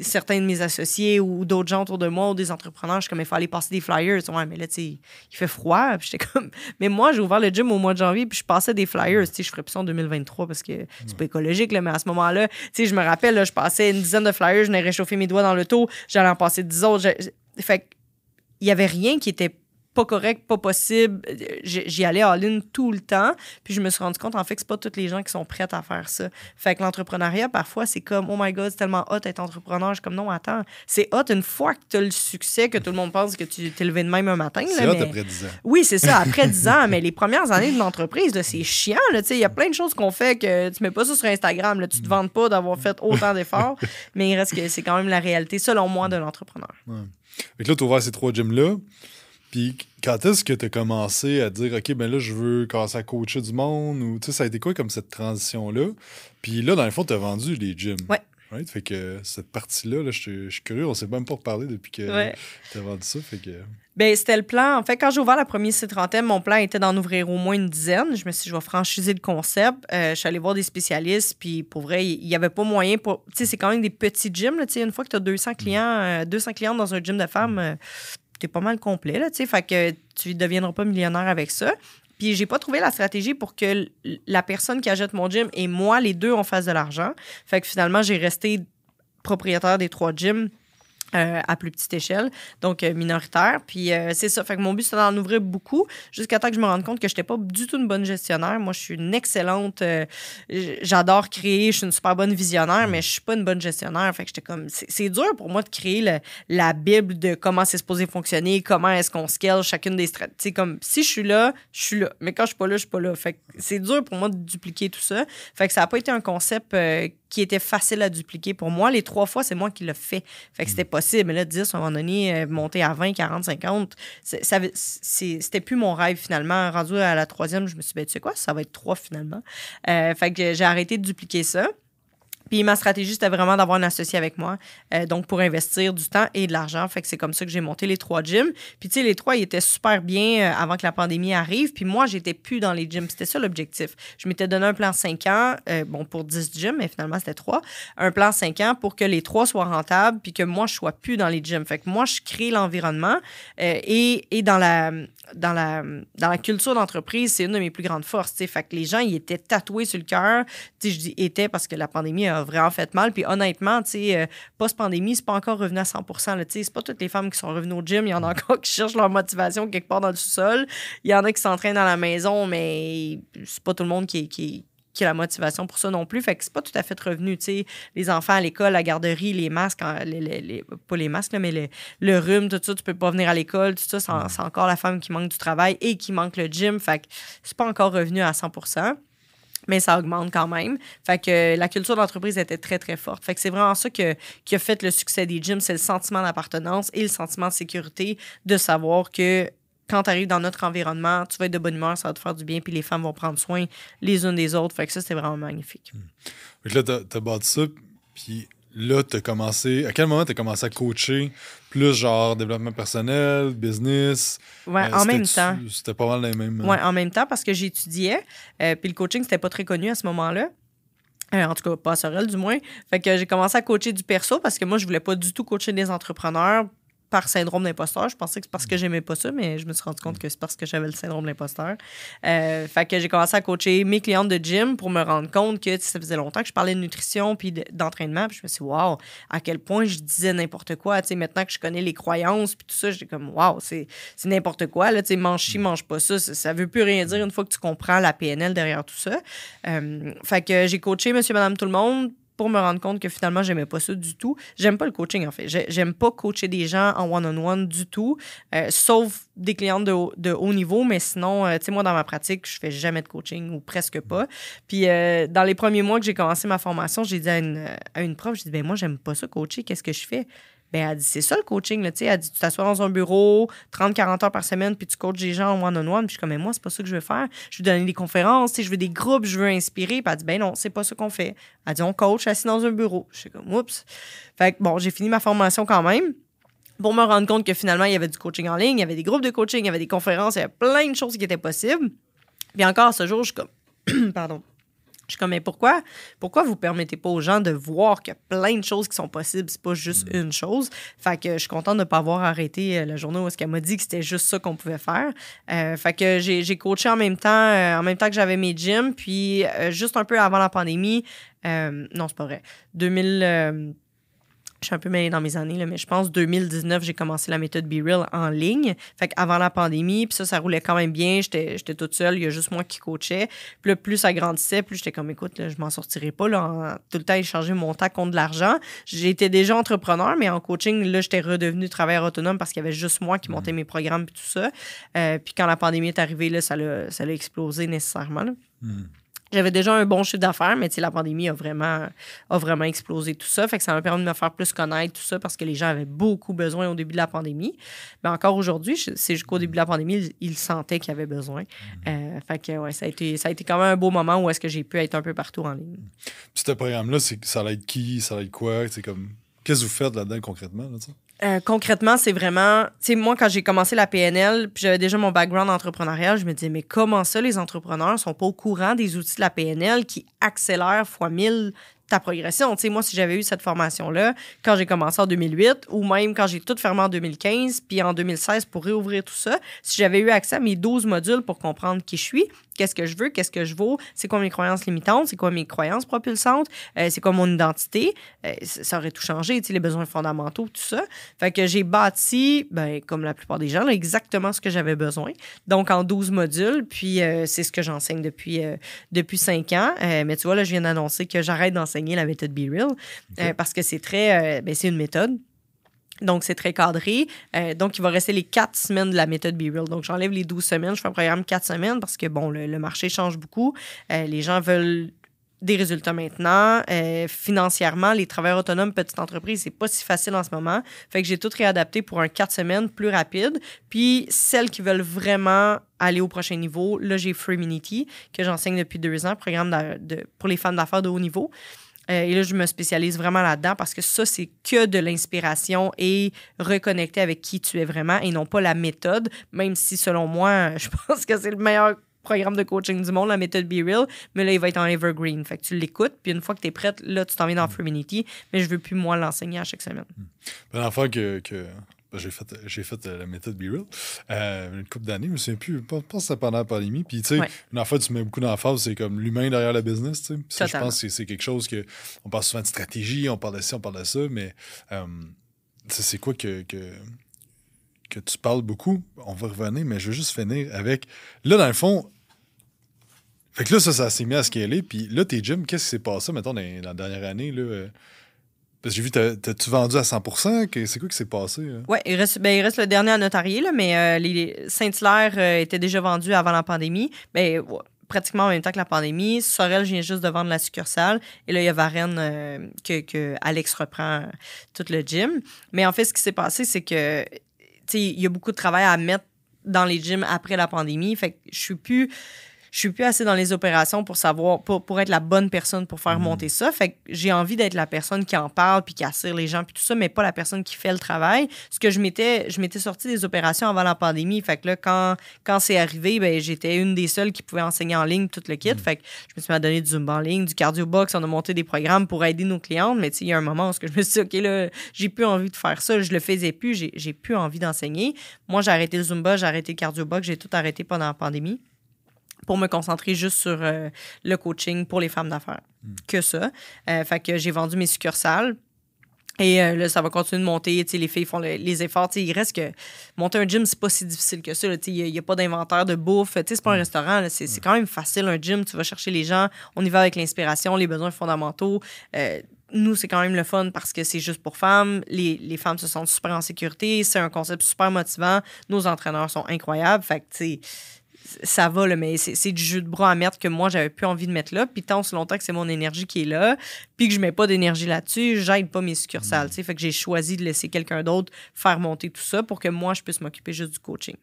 certains de mes associés ou d'autres gens autour de moi ou des entrepreneurs, je suis comme, il faut aller passer des flyers. Ouais, mais là, tu sais, il fait froid. Puis j'étais comme, mais moi, j'ai ouvert le gym au mois de janvier, puis je passais des flyers. Tu sais, je ferais plus ça en 2023 parce que c'est pas écologique, là, mais à ce moment-là, tu sais, je me rappelle, là, je passais une dizaine de flyers, je n'ai réchauffé mes doigts dans le taux, j'allais en passer dix autres. Fait il y avait rien qui était pas correct, pas possible. J'y allais en ligne tout le temps. Puis je me suis rendu compte, en fait, que c'est pas toutes les gens qui sont prêts à faire ça. Fait que l'entrepreneuriat, parfois, c'est comme, oh my God, c'est tellement hot d'être entrepreneur. Je suis comme, non, attends, c'est hot une fois que tu as le succès, que tout le monde pense que tu t'es levé de même un matin. C'est hot après 10 ans. Oui, c'est ça, après 10 ans. Mais les premières années de l'entreprise, c'est chiant. Il y a plein de choses qu'on fait que tu mets pas ça sur Instagram. Là, tu te vantes pas d'avoir fait autant d'efforts. mais il reste que c'est quand même la réalité, selon moi, de l'entrepreneur. Ouais. Fait que là, tu ouvert ces trois gyms-là. Puis quand est-ce que tu as commencé à dire, OK, ben là, je veux commencer à coacher du monde? Ou, tu sais, ça a été quoi comme cette transition-là? Puis là, dans le fond, tu as vendu les gyms. Ouais. Right? Fait que cette partie-là, là, je suis curieux, on s'est même pas reparlé depuis que tu as vendu ça. Fait que... Ben, c'était le plan. En fait, quand j'ai ouvert la première site trentaine, mon plan était d'en ouvrir au moins une dizaine. Je me suis dit, je vais franchiser le concept. Euh, je suis allée voir des spécialistes, puis pour vrai, il n'y avait pas moyen pour. Tu sais, c'est quand même des petits gyms. Là, une fois que tu as 200 clients, 200 euh, clients dans un gym de femmes, euh, t'es pas mal complet, là, tu sais. Fait que tu deviendras pas millionnaire avec ça. Puis j'ai pas trouvé la stratégie pour que la personne qui achète mon gym et moi, les deux, on fasse de l'argent. Fait que finalement, j'ai resté propriétaire des trois gyms Euh, à plus petite échelle, donc euh, minoritaire. Puis euh, c'est ça. Fait que mon but, c'était d'en ouvrir beaucoup jusqu'à temps que je me rende compte que je n'étais pas du tout une bonne gestionnaire. Moi, je suis une excellente. J'adore créer, je suis une super bonne visionnaire, mais je suis pas une bonne gestionnaire. Fait que j'étais comme. C'est dur pour moi de créer la Bible de comment c'est supposé fonctionner, comment est-ce qu'on scale chacune des stratégies. comme si je suis là, je suis là. Mais quand je suis pas là, je suis pas là. Fait que c'est dur pour moi de dupliquer tout ça. Fait que ça n'a pas été un concept qui était facile à dupliquer pour moi. Les trois fois, c'est moi qui l'ai fait. Fait que c'était mm. Mais là, 10, à un moment donné, euh, monter à 20, 40, 50, c'était plus mon rêve finalement. Rendu à la troisième, je me suis dit, ben, tu sais quoi, ça va être trois finalement. Euh, fait que j'ai arrêté de dupliquer ça. Puis ma stratégie, c'était vraiment d'avoir un associé avec moi, euh, donc pour investir du temps et de l'argent. Fait que c'est comme ça que j'ai monté les trois gyms. Puis tu sais, les trois, ils étaient super bien euh, avant que la pandémie arrive. Puis moi, j'étais plus dans les gyms. C'était ça l'objectif. Je m'étais donné un plan 5 ans, euh, bon, pour 10 gyms, mais finalement, c'était trois. Un plan 5 ans pour que les trois soient rentables, puis que moi, je sois plus dans les gyms. Fait que moi, je crée l'environnement et, et dans la dans la, dans la culture d'entreprise, c'est une de mes plus grandes forces. T'sais. Fait que les gens, ils étaient tatoués sur le cœur. Je dis étaient parce que la pandémie a vraiment fait mal. Puis honnêtement, euh, post-pandémie, c'est pas encore revenu à 100 C'est pas toutes les femmes qui sont revenues au gym. Il y en a encore qui cherchent leur motivation quelque part dans le sous-sol. Il y en a qui s'entraînent dans la maison, mais c'est pas tout le monde qui, qui, qui a la motivation pour ça non plus. Fait que c'est pas tout à fait revenu. sais Les enfants à l'école, la garderie, les masques, les, les, pas les masques, mais le rhume, tout ça, tu peux pas venir à l'école, tout ça, c'est encore la femme qui manque du travail et qui manque le gym. Fait que c'est pas encore revenu à 100 mais ça augmente quand même. Fait que la culture d'entreprise était très, très forte. Fait que c'est vraiment ça que, qui a fait le succès des gyms, c'est le sentiment d'appartenance et le sentiment de sécurité de savoir que quand tu arrives dans notre environnement, tu vas être de bonne humeur, ça va te faire du bien, puis les femmes vont prendre soin les unes des autres. Fait que ça, c'est vraiment magnifique. Mmh. là, tu as, bâti ça, puis là, tu as commencé. À quel moment tu as commencé à coacher plus genre développement personnel, business? Ouais, euh, en même temps. C'était pas mal les mêmes. Ouais, en même temps, parce que j'étudiais, euh, puis le coaching, c'était pas très connu à ce moment-là. Euh, en tout cas, pas à Sorel, du moins. Fait que j'ai commencé à coacher du perso parce que moi, je voulais pas du tout coacher des entrepreneurs par syndrome d'imposteur. Je pensais que c'est parce que j'aimais pas ça, mais je me suis rendu compte que c'est parce que j'avais le syndrome d'imposteur. Euh, fait que j'ai commencé à coacher mes clientes de gym pour me rendre compte que ça faisait longtemps que je parlais de nutrition puis d'entraînement. Puis je me suis dit, waouh, à quel point je disais n'importe quoi. sais maintenant que je connais les croyances puis tout ça, j'étais comme, waouh, c'est n'importe quoi. Là, mange ci, mange pas ça. ça. veut plus rien dire une fois que tu comprends la PNL derrière tout ça. Euh, fait que j'ai coaché monsieur, madame, tout le monde pour me rendre compte que finalement, j'aimais pas ça du tout. J'aime pas le coaching, en fait. J'aime pas coacher des gens en one-on-one du tout, euh, sauf des clientes de, de, haut niveau, mais sinon, euh, tu sais, moi, dans ma pratique, je fais jamais de coaching ou presque pas. Puis, euh, dans les premiers mois que j'ai commencé ma formation, j'ai dit à une, à une prof, j'ai dit, ben moi, j'aime pas ça coacher, qu'est-ce que je fais? Ben, elle dit, c'est ça le coaching, là, tu sais. Elle dit, tu t'assois dans un bureau 30-40 heures par semaine, puis tu coaches des gens en one-on-one. Puis je suis comme, mais moi, c'est pas ça que je veux faire. Je veux donner des conférences, je veux des groupes, je veux inspirer. Puis elle dit, ben non, c'est pas ça qu'on fait. Elle dit, on coach assis dans un bureau. Je suis comme, oups. Fait que bon, j'ai fini ma formation quand même pour me rendre compte que finalement, il y avait du coaching en ligne, il y avait des groupes de coaching, il y avait des conférences, il y avait plein de choses qui étaient possibles. Puis encore, ce jour, je suis comme, pardon, je suis comme, mais pourquoi, pourquoi vous permettez pas aux gens de voir qu'il y a plein de choses qui sont possibles, c'est pas juste mm. une chose? Fait que je suis contente de ne pas avoir arrêté euh, la journée où qu'elle m'a dit que c'était juste ça qu'on pouvait faire. Euh, fait que j'ai coaché en même temps, euh, en même temps que j'avais mes gyms, puis juste un peu avant la pandémie, non, c'est pas vrai, 2000 je suis un peu mêlée dans mes années, là, mais je pense 2019, j'ai commencé la méthode Be Real en ligne. Fait avant la pandémie, puis ça, ça roulait quand même bien. J'étais toute seule, il y a juste moi qui coachais. Puis là, plus ça grandissait, plus j'étais comme, écoute, là, je m'en sortirai pas. Là, tout le temps, échanger mon temps contre de l'argent. J'étais déjà entrepreneur, mais en coaching, là, j'étais redevenu travailleur autonome parce qu'il y avait juste moi qui montais mm. mes programmes et tout ça. Euh, puis quand la pandémie est arrivée, là, ça l'a explosé nécessairement. Mm. J'avais déjà un bon chiffre d'affaires, mais la pandémie a vraiment, a vraiment explosé tout ça. Fait que ça m'a permis de me faire plus connaître tout ça parce que les gens avaient beaucoup besoin au début de la pandémie. Mais encore aujourd'hui, c'est jusqu'au début de la pandémie, ils, sentaient qu'ils avaient besoin. Mm-hmm. Euh, fait que ouais, ça a, été, ça a été quand même un beau moment où est-ce que j'ai pu être un peu partout en ligne. Puis ce programme-là, ça va être qui? Ça va être quoi? C'est comme... Qu'est-ce que vous faites là-dedans concrètement? Là, euh, concrètement, c'est vraiment, tu sais, moi, quand j'ai commencé la PNL, puis j'avais déjà mon background entrepreneurial, je me disais, mais comment ça, les entrepreneurs sont pas au courant des outils de la PNL qui accélèrent fois mille ta progression? Tu sais, moi, si j'avais eu cette formation-là quand j'ai commencé en 2008 ou même quand j'ai tout fermé en 2015 puis en 2016 pour réouvrir tout ça, si j'avais eu accès à mes 12 modules pour comprendre qui je suis, qu'est-ce que je veux, qu'est-ce que je vaux, c'est quoi mes croyances limitantes, c'est quoi mes croyances propulsantes, euh, c'est quoi mon identité. Euh, ça aurait tout changé, les besoins fondamentaux, tout ça. Fait que j'ai bâti, ben, comme la plupart des gens, exactement ce que j'avais besoin. Donc, en 12 modules, puis euh, c'est ce que j'enseigne depuis, depuis 5 ans. mais tu vois, là, je viens d'annoncer que j'arrête d'enseigner la méthode Be Real parce que c'est très, ben, c'est une méthode donc, c'est très cadré. Euh, donc, il va rester les quatre semaines de la méthode Be Real. Donc, j'enlève les 12 semaines. Je fais un programme quatre semaines parce que, bon, le, marché change beaucoup. Euh, les gens veulent des résultats maintenant. Euh, financièrement, les travailleurs autonomes, petites entreprises, c'est pas si facile en ce moment. Fait que j'ai tout réadapté pour un quatre semaines plus rapide. Puis, celles qui veulent vraiment aller au prochain niveau, là, j'ai Free que j'enseigne depuis deux ans, programme pour les femmes d'affaires de haut niveau. Euh, et là, je me spécialise vraiment là-dedans parce que ça, c'est que de l'inspiration et reconnecter avec qui tu es vraiment et non pas la méthode, même si selon moi, je pense que c'est le meilleur programme de coaching du monde, la méthode Be Real, mais là, il va être en evergreen. Fait que tu l'écoutes, puis une fois que tu es prête, là, tu t'en viens dans Freeminity, mais je veux plus, moi, l'enseigner à chaque semaine. La fois que, que ben, j'ai fait, j'ai fait euh, la méthode Be Real euh, une couple d'années, je me souviens plus. Je pense que c'était pendant la pandémie. Puis, tu sais, une fois, tu mets beaucoup d'emphase, c'est comme l'humain derrière le business. Tu sais. je pense que c'est, quelque chose que. On parle souvent de stratégie, on parle de ça, on parle de ça, mais euh, c'est quoi que, que, que tu parles beaucoup? On va revenir, mais je veux juste finir avec. Là, dans le fond, fait que là, ça, ça s'est mis à scaler. Puis là, tes gyms, qu'est-ce qui s'est passé, mettons, dans, la dernière année? Là, parce que j'ai vu, t'as-tu vendu à 100 C'est quoi qui s'est passé? Oui, il reste, ben, il reste le dernier à notarier, là, mais euh, les Saint-Hilaire euh, était déjà vendu avant la pandémie. Ben, pratiquement en même temps que la pandémie. Sorel vient juste de vendre la succursale. Et là, il y a Varennes euh, que, Alex reprend tout le gym. Mais en fait, ce qui s'est passé, c'est que il y a beaucoup de travail à mettre dans les gyms après la pandémie. Fait que je suis plus je suis plus assez dans les opérations pour savoir, pour, pour être la bonne personne pour faire mhm. monter ça. Fait que j'ai envie d'être la personne qui en parle puis qui assure les gens puis tout ça, mais pas la personne qui fait le travail. Ce que je m'étais, je m'étais sortie des opérations avant la pandémie. Fait que là, quand, quand c'est arrivé, ben, j'étais une des seules qui pouvait enseigner en ligne tout le kit. Mhm. Fait que je me suis mis à donner du Zumba en ligne, du cardio box. On a monté des programmes pour aider nos clientes. Mais il y a un moment où je me suis dit, OK, là, j'ai plus envie de faire ça. Je le faisais plus. J'ai, j'ai plus envie d'enseigner. Moi, j'ai arrêté le Zumba, j'ai arrêté le cardio box. J'ai tout arrêté pendant la pandémie pour me concentrer juste sur euh, le coaching pour les femmes d'affaires. Hmm. Que ça. Euh, fait que j'ai vendu mes succursales. Et euh, là, ça va continuer de monter. Les filles font les efforts. il reste que monter un gym, c'est pas si difficile que ça. Il n'y a, pas d'inventaire de bouffe. C'est pas un hmm. restaurant. C'est quand même facile, un gym. Tu vas chercher les gens. On y va avec l'inspiration, les besoins fondamentaux nous, c'est quand même le fun parce que c'est juste pour femmes. Les, les, femmes se sentent super en sécurité. C'est un concept super motivant. Nos entraîneurs sont incroyables. Fait que, tu sais, ça va, là, mais c'est du jus de bras à mettre que moi, j'avais plus envie de mettre là. Puis tant aussi longtemps que c'est mon énergie qui est là, puis que je mets pas d'énergie là-dessus, j'aide pas mes succursales. Mm. Fait que j'ai choisi de laisser quelqu'un d'autre faire monter tout ça pour que moi, je puisse m'occuper juste du coaching.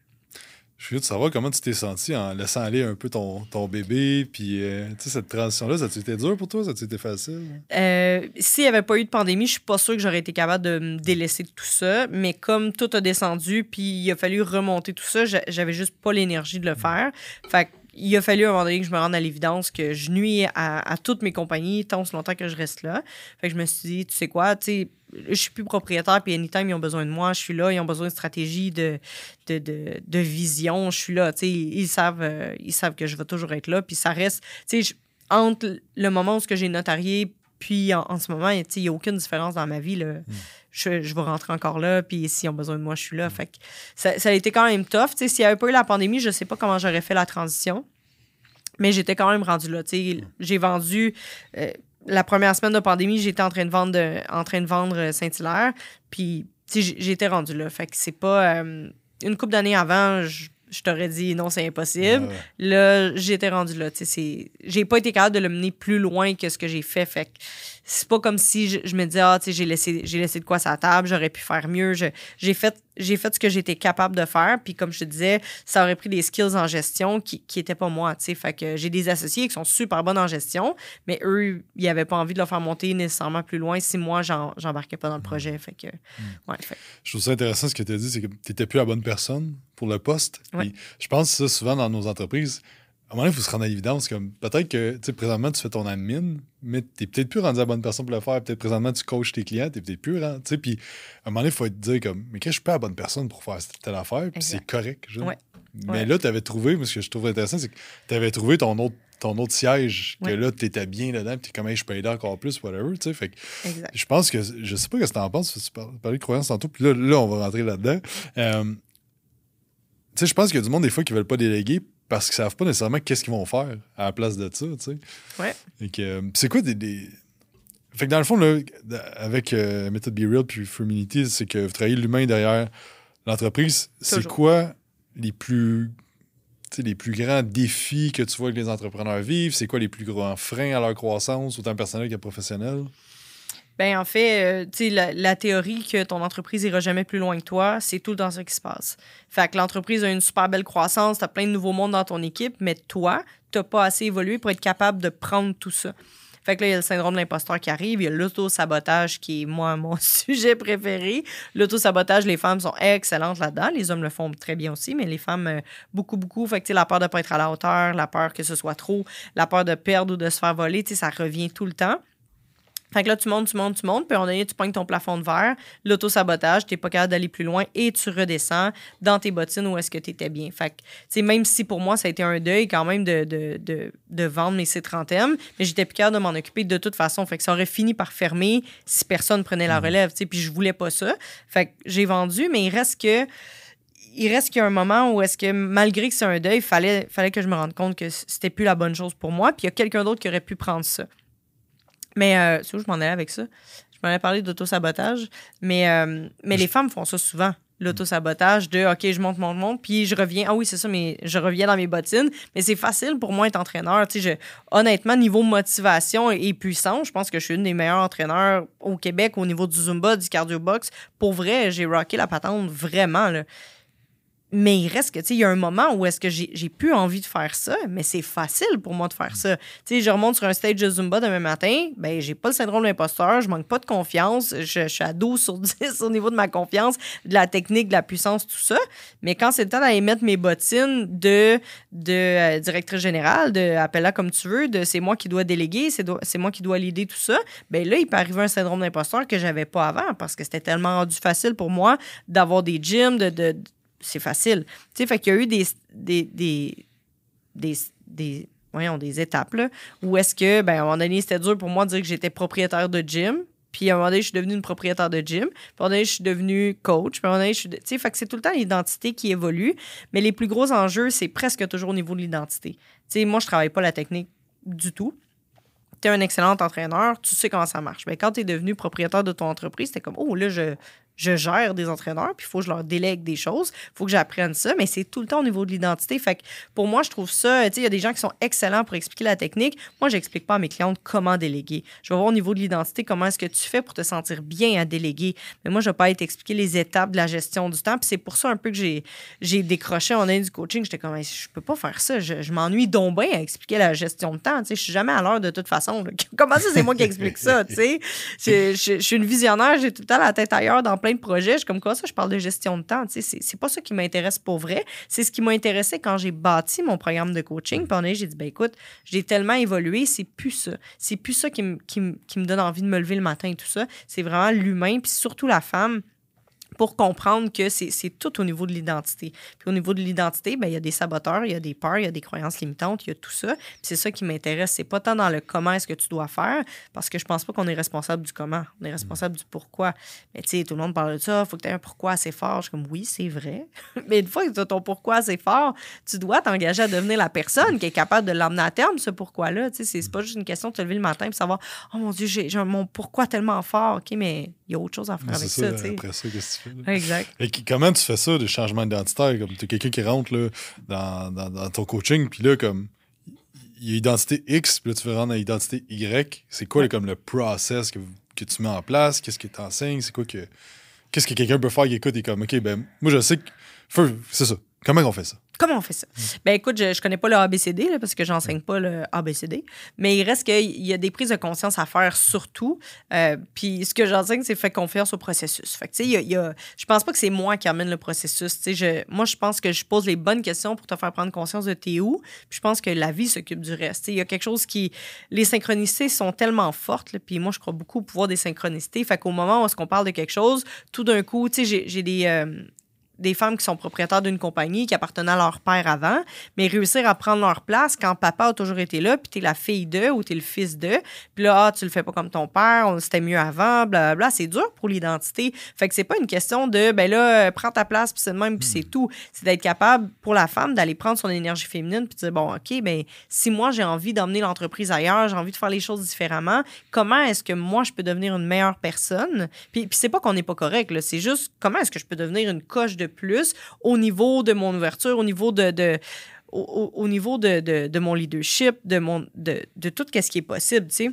Je suis de savoir comment tu t'es senti en laissant aller un peu ton, ton bébé. Puis, euh, tu sais, cette transition-là, ça a été dur pour toi? Ça a été facile? Euh, S'il n'y avait pas eu de pandémie, je suis pas sûre que j'aurais été capable de me délaisser de tout ça. Mais comme tout a descendu, puis il a fallu remonter tout ça, j'avais juste pas l'énergie de le faire. Fait il a fallu à un moment que je me rende à l'évidence que je nuis à, toutes mes compagnies tant longtemps que je reste là. Fait que je me suis dit, tu sais quoi, tu sais, je suis plus propriétaire, puis anytime, ils ont besoin de moi, je suis là, ils ont besoin de stratégie, de, de, de, vision, je suis là, tu sais, ils savent, euh, ils savent que je vais toujours être là, puis ça reste, tu sais, entre le moment où j'ai notarié, puis en, ce moment, il n'y a aucune différence dans ma vie, là. Hmm. Je, je, vais rentrer encore là, puis s'ils ont besoin de moi, je suis là. Hmm. Fait que ça, ça, a été quand même tough. S'il n'y avait pas eu la pandémie, je ne sais pas comment j'aurais fait la transition. Mais j'étais quand même rendu là. Hmm. J'ai vendu. Euh, la première semaine de pandémie, j'étais en train de vendre en train de vendre euh, Saint-Hilaire. Puis j'étais rendu là. Fait que c'est pas. Euh, une couple d'années avant, je, t'aurais dit non, c'est impossible. Là, j'étais rendu là. J'ai pas été capable de le mener plus loin que ce que j'ai fait. Fait que c'est pas comme si je, me disais, ah, tu sais, j'ai laissé, j'ai laissé de quoi sa table, j'aurais pu faire mieux. j'ai fait, j'ai fait ce que j'étais capable de faire. Puis comme je te disais, ça aurait pris des skills en gestion qui, qui étaient pas moi, tu sais. Fait que j'ai des associés qui sont super bons en gestion, mais eux, ils avaient pas envie de le faire monter nécessairement plus loin si moi, j'embarquais pas dans le projet. Fait que, mm. ouais, Je trouve ça intéressant ce que tu as dit, c'est que tu n'étais plus la bonne personne pour le poste. je pense que ça, souvent dans nos entreprises, à un moment donné, il faut se rendre à l'évidence. Comme peut-être que, tu sais, présentement, tu fais ton admin, mais tu n'es peut-être plus rendu à la bonne personne pour le faire. Peut-être présentement, tu coaches tes clients, tu n'es peut-être plus rendu. Tu sais, puis à un moment donné, il faut te dire, comme, mais que je suis pas la bonne personne pour faire telle affaire, puis c'est correct. Ouais. Mais Ouais. là, tu avais trouvé, ce que je trouve intéressant, c'est que tu avais trouvé ton autre, ton autre siège, que Ouais. là, tu étais bien là-dedans, puis comme, Hey, je peux aider encore plus, whatever, tu sais. Fait que Exact. je pense que, je sais pas ce que tu en penses, tu par- parlais de croyances tantôt, puis là, là, on va rentrer là-dedans. Euh, tu sais, je pense qu'il y a du monde, des fois, qui veulent pas déléguer parce qu'ils savent pas nécessairement qu'est-ce qu'ils vont faire à la place de ça, tu sais. Ouais. Fait que, euh, c'est quoi des, des- Fait que dans le fond, là, avec euh, Method Be Real puis Fluminity, c'est que vous travaillez l'humain derrière l'entreprise. C'est quoi les plus, les plus grands défis que tu vois que les entrepreneurs vivent? C'est quoi les plus grands freins à leur croissance, autant personnelle que professionnelle? Ben, en fait, euh, tu la, la théorie que ton entreprise ira jamais plus loin que toi, c'est tout temps ça qui se passe. Fait que l'entreprise a une super belle croissance, t'as plein de nouveaux mondes dans ton équipe, mais toi, t'as pas assez évolué pour être capable de prendre tout ça. Fait que là, il y a le syndrome de l'imposteur qui arrive, il y a l'auto-sabotage qui est, moi, mon sujet préféré. L'auto-sabotage, les femmes sont excellentes là-dedans. Les hommes le font très bien aussi, mais les femmes, euh, beaucoup, beaucoup. Fait que, tu la peur de pas être à la hauteur, la peur que ce soit trop, la peur de perdre ou de se faire voler, tu ça revient tout le temps. Fait que là, tu montes, tu montes, tu montes, puis à un moment donné, tu pognes ton plafond de verre, l'auto-sabotage, t'es pas capable d'aller plus loin et tu redescends dans tes bottines où est-ce que tu étais bien. Fait que, tu sais, même si pour moi, ça a été un deuil quand même de, de, de, de vendre mes C30M, mais j'étais plus capable de m'en occuper de toute façon. Fait que ça aurait fini par fermer si personne prenait la relève, tu sais, puis je voulais pas ça. Fait que j'ai vendu, mais il reste que il reste qu'il y a un moment où est-ce que malgré que c'est un deuil, il fallait, fallait que je me rende compte que c'était plus la bonne chose pour moi, puis il y a quelqu'un d'autre qui aurait pu prendre ça. Mais euh, c'est où je m'en allais avec ça? Je m'en allais parler d'auto-sabotage, mais, euh, mais les femmes font ça souvent. L'auto-sabotage de OK, je monte, monte, monte, puis je reviens. Ah oui, c'est ça, mais je reviens dans mes bottines. Mais c'est facile pour moi être entraîneur. Tu sais, je- honnêtement, niveau motivation et puissance, je pense que je suis une des meilleures entraîneurs au Québec au niveau du Zumba, du cardio box. Pour vrai, j'ai rocké la patente vraiment. Là. Mais il reste que, tu sais, il y a un moment où est-ce que j'ai plus envie de faire ça, mais c'est facile pour moi de faire ça. Tu sais, je remonte sur un stage de Zumba demain matin, ben j'ai pas le syndrome de je manque pas de confiance, je, suis à 12 sur 10 au niveau de ma confiance, de la technique, de la puissance, tout ça. Mais quand c'est le temps d'aller mettre mes bottines de, de euh, directrice générale, de appelle-la comme tu veux, de c'est moi qui dois déléguer, c'est moi qui dois l'aider, tout ça, ben là, il peut arriver un syndrome d'imposteur que j'avais pas avant parce que c'était tellement rendu facile pour moi d'avoir des gyms, de, c'est facile. Tu sais, fait qu'il y a eu des, des, des, des, des, étapes, là, où est-ce que, ben, à un moment donné, c'était dur pour moi de dire que j'étais propriétaire de gym. Puis à un moment donné, je suis devenue une propriétaire de gym. Puis à un moment donné, je suis devenue coach. Puis à un moment donné, je suis... Tu sais, fait que c'est tout le temps l'identité qui évolue. Mais les plus gros enjeux, c'est presque toujours au niveau de l'identité. Tu sais, moi, je travaille pas la technique du tout. Tu es un excellent entraîneur, tu sais comment ça marche. Mais quand tu es devenu propriétaire de ton entreprise, c'était comme, oh, là, je, je gère des entraîneurs, puis il faut que je leur délègue des choses, il faut que j'apprenne ça, mais c'est tout le temps au niveau de l'identité. Fait que pour moi, je trouve ça, tu sais, il y a des gens qui sont excellents pour expliquer la technique. Moi, j'explique pas à mes clientes comment déléguer. Je vais voir au niveau de l'identité comment est-ce que tu fais pour te sentir bien à déléguer. Mais moi, je vais pas être expliquer les étapes de la gestion du temps, puis c'est pour ça un peu que j'ai, décroché en Inde du coaching. J'étais comme, je peux pas faire ça, je, m'ennuie donc bien à expliquer la gestion de temps, tu sais, je suis jamais à l'heure de toute façon. Comment ça, c'est moi qui explique ça, tu sais? Je suis une visionnaire, j'ai tout le temps la tête ailleurs dans plein de projets. Je comme quoi ça, je parle de gestion de temps. Tu sais, c'est, pas ça qui m'intéresse pour vrai. C'est ce qui m'a intéressé quand j'ai bâti mon programme de coaching. Puis j'ai dit, ben écoute, j'ai tellement évolué, c'est plus ça. C'est plus ça qui, qui, qui me donne envie de me lever le matin et tout ça. C'est vraiment l'humain, puis surtout la femme pour comprendre que c'est tout au niveau de l'identité. Puis au niveau de l'identité, ben, il y a des saboteurs, il y a des peurs, il y a des croyances limitantes, il y a tout ça. C'est ça qui m'intéresse. C'est pas tant dans le comment est-ce que tu dois faire, parce que je pense pas qu'on est responsable du comment. On est responsable du pourquoi. Mais tu sais, tout le monde parle de ça, il faut que tu aies un pourquoi assez fort. Je suis comme, oui, c'est vrai. Mais une fois que tu as ton pourquoi assez fort, tu dois t'engager à devenir la personne qui est capable de l'emmener à terme, ce pourquoi-là. Tu sais, c'est- pas juste une question de te lever le matin et savoir, oh mon Dieu, j'ai mon pourquoi tellement fort. OK, mais il y a autre chose à faire avec ça, ça, après ça, qu'est-ce que tu Exact. Et comment tu fais ça, des changements identitaires? Comme tu as quelqu'un qui rentre là, dans, dans, ton coaching, puis là, comme il y a identité X, puis là, tu veux rendre à identité Y. C'est quoi comme le process que, que tu mets en place? Qu'est-ce que tu enseignes? C'est quoi que. Qu'est-ce que quelqu'un peut faire qui écoute et comme, OK, ben, moi, je sais que. C'est ça. Comment on fait ça? Comment on fait ça? Ben écoute, je, je connais pas le ABCD là, parce que j'enseigne pas le ABCD, mais il reste qu'il y a des prises de conscience à faire surtout. Euh, puis ce que j'enseigne, c'est faire confiance au processus. Fait que tu sais, il y a- il y a- je pense pas que c'est moi qui amène le processus. Je, moi, je pense que je pose les bonnes questions pour te faire prendre conscience de t'es où. Puis je pense que la vie s'occupe du reste. Il y a quelque chose qui, les synchronicités sont tellement fortes. là, puis moi, je crois beaucoup au pouvoir des synchronicités. Fait qu'au moment où est-ce qu'on parle de quelque chose, tout d'un coup, tu sais, j'ai- j'ai des euh, des femmes qui sont propriétaires d'une compagnie qui appartenait à leur père avant, mais réussir à prendre leur place quand papa a toujours été là, puis t'es la fille d'eux ou t'es le fils d'eux, puis là, ah, tu le fais pas comme ton père, c'était mieux avant, blablabla. C'est dur pour l'identité. Fait que c'est pas une question de, ben là, prends ta place, puis c'est le même, puis c'est tout. C'est d'être capable pour la femme d'aller prendre son énergie féminine, puis de dire, bon, OK, ben si moi j'ai envie d'emmener l'entreprise ailleurs, j'ai envie de faire les choses différemment, comment est-ce que moi je peux devenir une meilleure personne? Puis, puis c'est pas qu'on n'est pas correct, c'est juste comment est-ce que je peux devenir une coche de plus au niveau de mon ouverture, au niveau de, au, niveau de, mon leadership, de, mon, de, tout ce qui est possible, tu sais.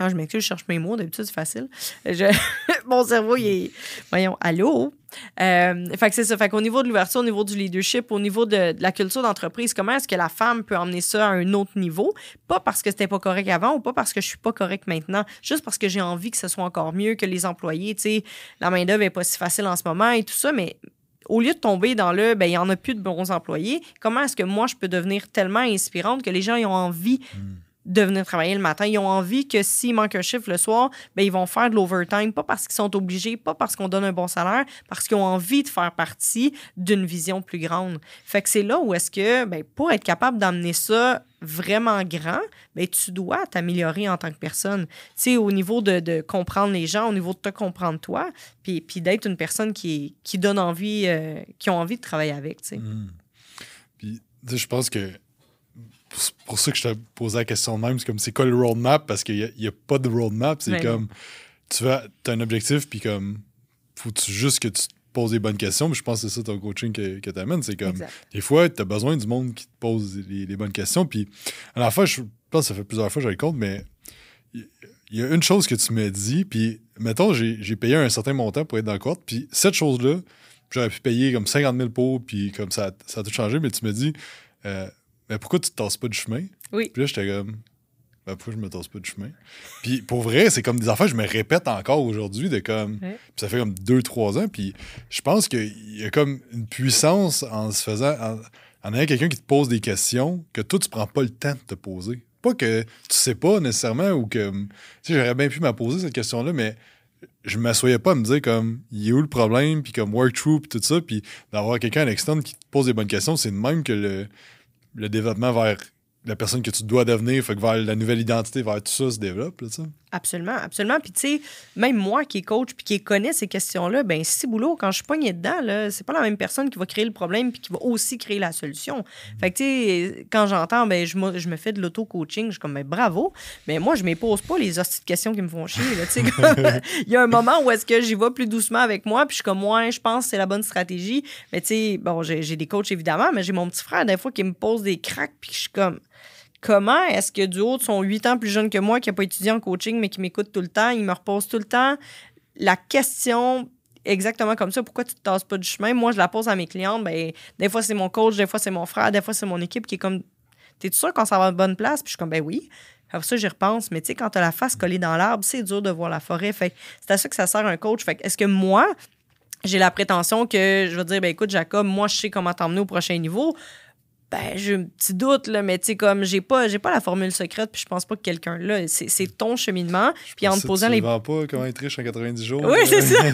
Ah, je m'excuse, je cherche mes mots. D'habitude, c'est facile. Mon cerveau, il est. Voyons, allô? Euh, fait que c'est ça. Fait qu'au niveau de l'ouverture, au niveau du leadership, au niveau de, la culture d'entreprise, comment est-ce que la femme peut emmener ça à un autre niveau? Pas parce que c'était pas correct avant ou pas parce que je suis pas correct maintenant, juste parce que j'ai envie que ce soit encore mieux, que les employés, tu sais, la main-d'œuvre est pas si facile en ce moment et tout ça, mais au lieu de tomber dans le, ben, il n'y en a plus de bons employés, comment est-ce que moi, je peux devenir tellement inspirante que les gens ont envie hmm de venir travailler le matin. Ils ont envie que s'il manque un chiffre le soir, ben, ils vont faire de l'overtime, pas parce qu'ils sont obligés, pas parce qu'on donne un bon salaire, parce qu'ils ont envie de faire partie d'une vision plus grande. Fait que c'est là où est-ce que, ben, pour être capable d'amener ça vraiment grand, ben, tu dois t'améliorer en tant que personne. Tu sais, au niveau de, comprendre les gens, au niveau de te comprendre toi, puis, puis d'être une personne qui, qui donne envie, euh, qui ont envie de travailler avec, tu sais. Mmh. Puis, je pense que pour ça que je t'ai posé la question de même. C'est comme, c'est quoi le roadmap? Parce qu'il n'y a, pas de roadmap. C'est comme, tu as, un objectif, puis comme, faut -tu juste que tu te poses des bonnes questions? Mais je pense que c'est ça ton coaching que, que tu amènes. C'est comme, des fois, tu as besoin du monde qui te pose les, bonnes questions. Puis, à la fois, je pense que ça fait plusieurs fois que j'ai le compte, mais il y, a une chose que tu m'as dit, puis, mettons, j'ai payé un certain montant pour être dans le court, puis cette chose-là, j'aurais pu payer comme 50 000 pour, puis comme ça, ça a tout changé, mais tu m'as dit, euh, mais pourquoi tu te tasses pas du chemin? Oui. Puis là, j'étais comme, ben, pourquoi je me tasse pas du chemin? Puis pour vrai, c'est comme des affaires, je me répète encore aujourd'hui, de comme, puis ça fait comme deux, trois ans, puis je pense qu'il y a comme une puissance en se faisant, en, ayant quelqu'un qui te pose des questions que toi, tu prends pas le temps de te poser. Pas que tu sais pas nécessairement ou que, tu sais, j'aurais bien pu me poser cette question-là, mais je m'assoyais pas à me dire comme il est où le problème puis comme work through puis tout ça puis d'avoir quelqu'un à l'externe qui te pose des bonnes questions c'est de même que le le développement vers la personne que tu dois devenir, que vers la nouvelle identité, vers tout ça se développe. Là, absolument, absolument. Puis tu sais, même moi qui est coach puis qui connaît ces questions-là, ben si boulot, quand je suis poigné dedans, là, c'est pas la même personne qui va créer le problème puis qui va aussi créer la solution. Fait que tu sais, quand j'entends, ben je, je me fais de l'auto-coaching, je suis comme, ben, bravo, mais moi, je ne pose pas les hosties de questions qui me font chier. Il y a un moment où est-ce que j'y vais plus doucement avec moi puis je suis comme, moi, je pense que c'est la bonne stratégie. Mais tu sais, bon, j'ai des coachs évidemment, mais j'ai mon petit frère des fois qui me pose des cracks puis je suis comme comment? Est-ce que du haut de son 8 ans plus jeune que moi, qui n'a pas étudié en coaching, mais qui m'écoute tout le temps, il me repose tout le temps la question exactement comme ça, pourquoi tu te tasses pas du chemin? Moi, je la pose à mes clientes. Ben, des fois, c'est mon coach, des fois, c'est mon frère, des fois, c'est mon équipe qui est comme T'es sûr qu'on s'en va à bonne place? Puis je suis comme Ben oui. Après ça, j'y repense. Mais tu sais, quand tu as la face collée dans l'arbre, c'est dur de voir la forêt. Fait c'est à ça que ça sert un coach. Fait est-ce que moi, j'ai la prétention que je vais dire, ben écoute, Jacob, moi, je sais comment t'emmener au prochain niveau ben j'ai un petit doute là mais tu sais comme j'ai pas j'ai pas la formule secrète puis je pense pas que quelqu'un là c'est ton cheminement. Puis en te posant les pas comment être riche en 90 jours oui c'est ça.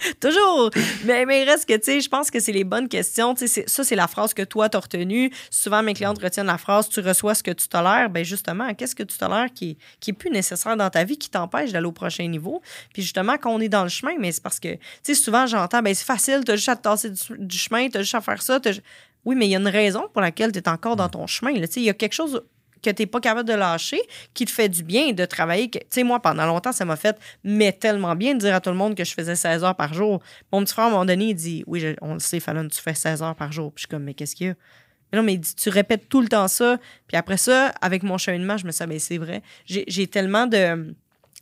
Toujours. Mais mais il reste que tu sais je pense que c'est les bonnes questions. Tu sais ça c'est la phrase que toi t'as retenue. Souvent mes clientes retiennent la phrase tu reçois ce que tu tolères. Ben justement qu'est-ce que tu tolères qui qui est plus nécessaire dans ta vie qui t'empêche d'aller au prochain niveau? Puis justement quand on est dans le chemin mais c'est parce que tu sais souvent j'entends ben c'est facile t'as juste à te tasser du, du chemin t'as juste à faire ça oui, mais il y a une raison pour laquelle tu es encore dans ton chemin. Il y a quelque chose que tu n'es pas capable de lâcher, qui te fait du bien de travailler. Tu sais, moi, pendant longtemps, ça m'a fait mais tellement bien de dire à tout le monde que je faisais 16 heures par jour. Mon petit frère, à un moment donné, il dit Oui, on le sait, Fallon, tu fais 16 heures par jour. Puis je suis comme Mais qu'est-ce qu'il y a? Mais non, mais il dit, tu répètes tout le temps ça. Puis après ça, avec mon cheminement, je me suis dit, ben, c'est vrai. J'ai tellement de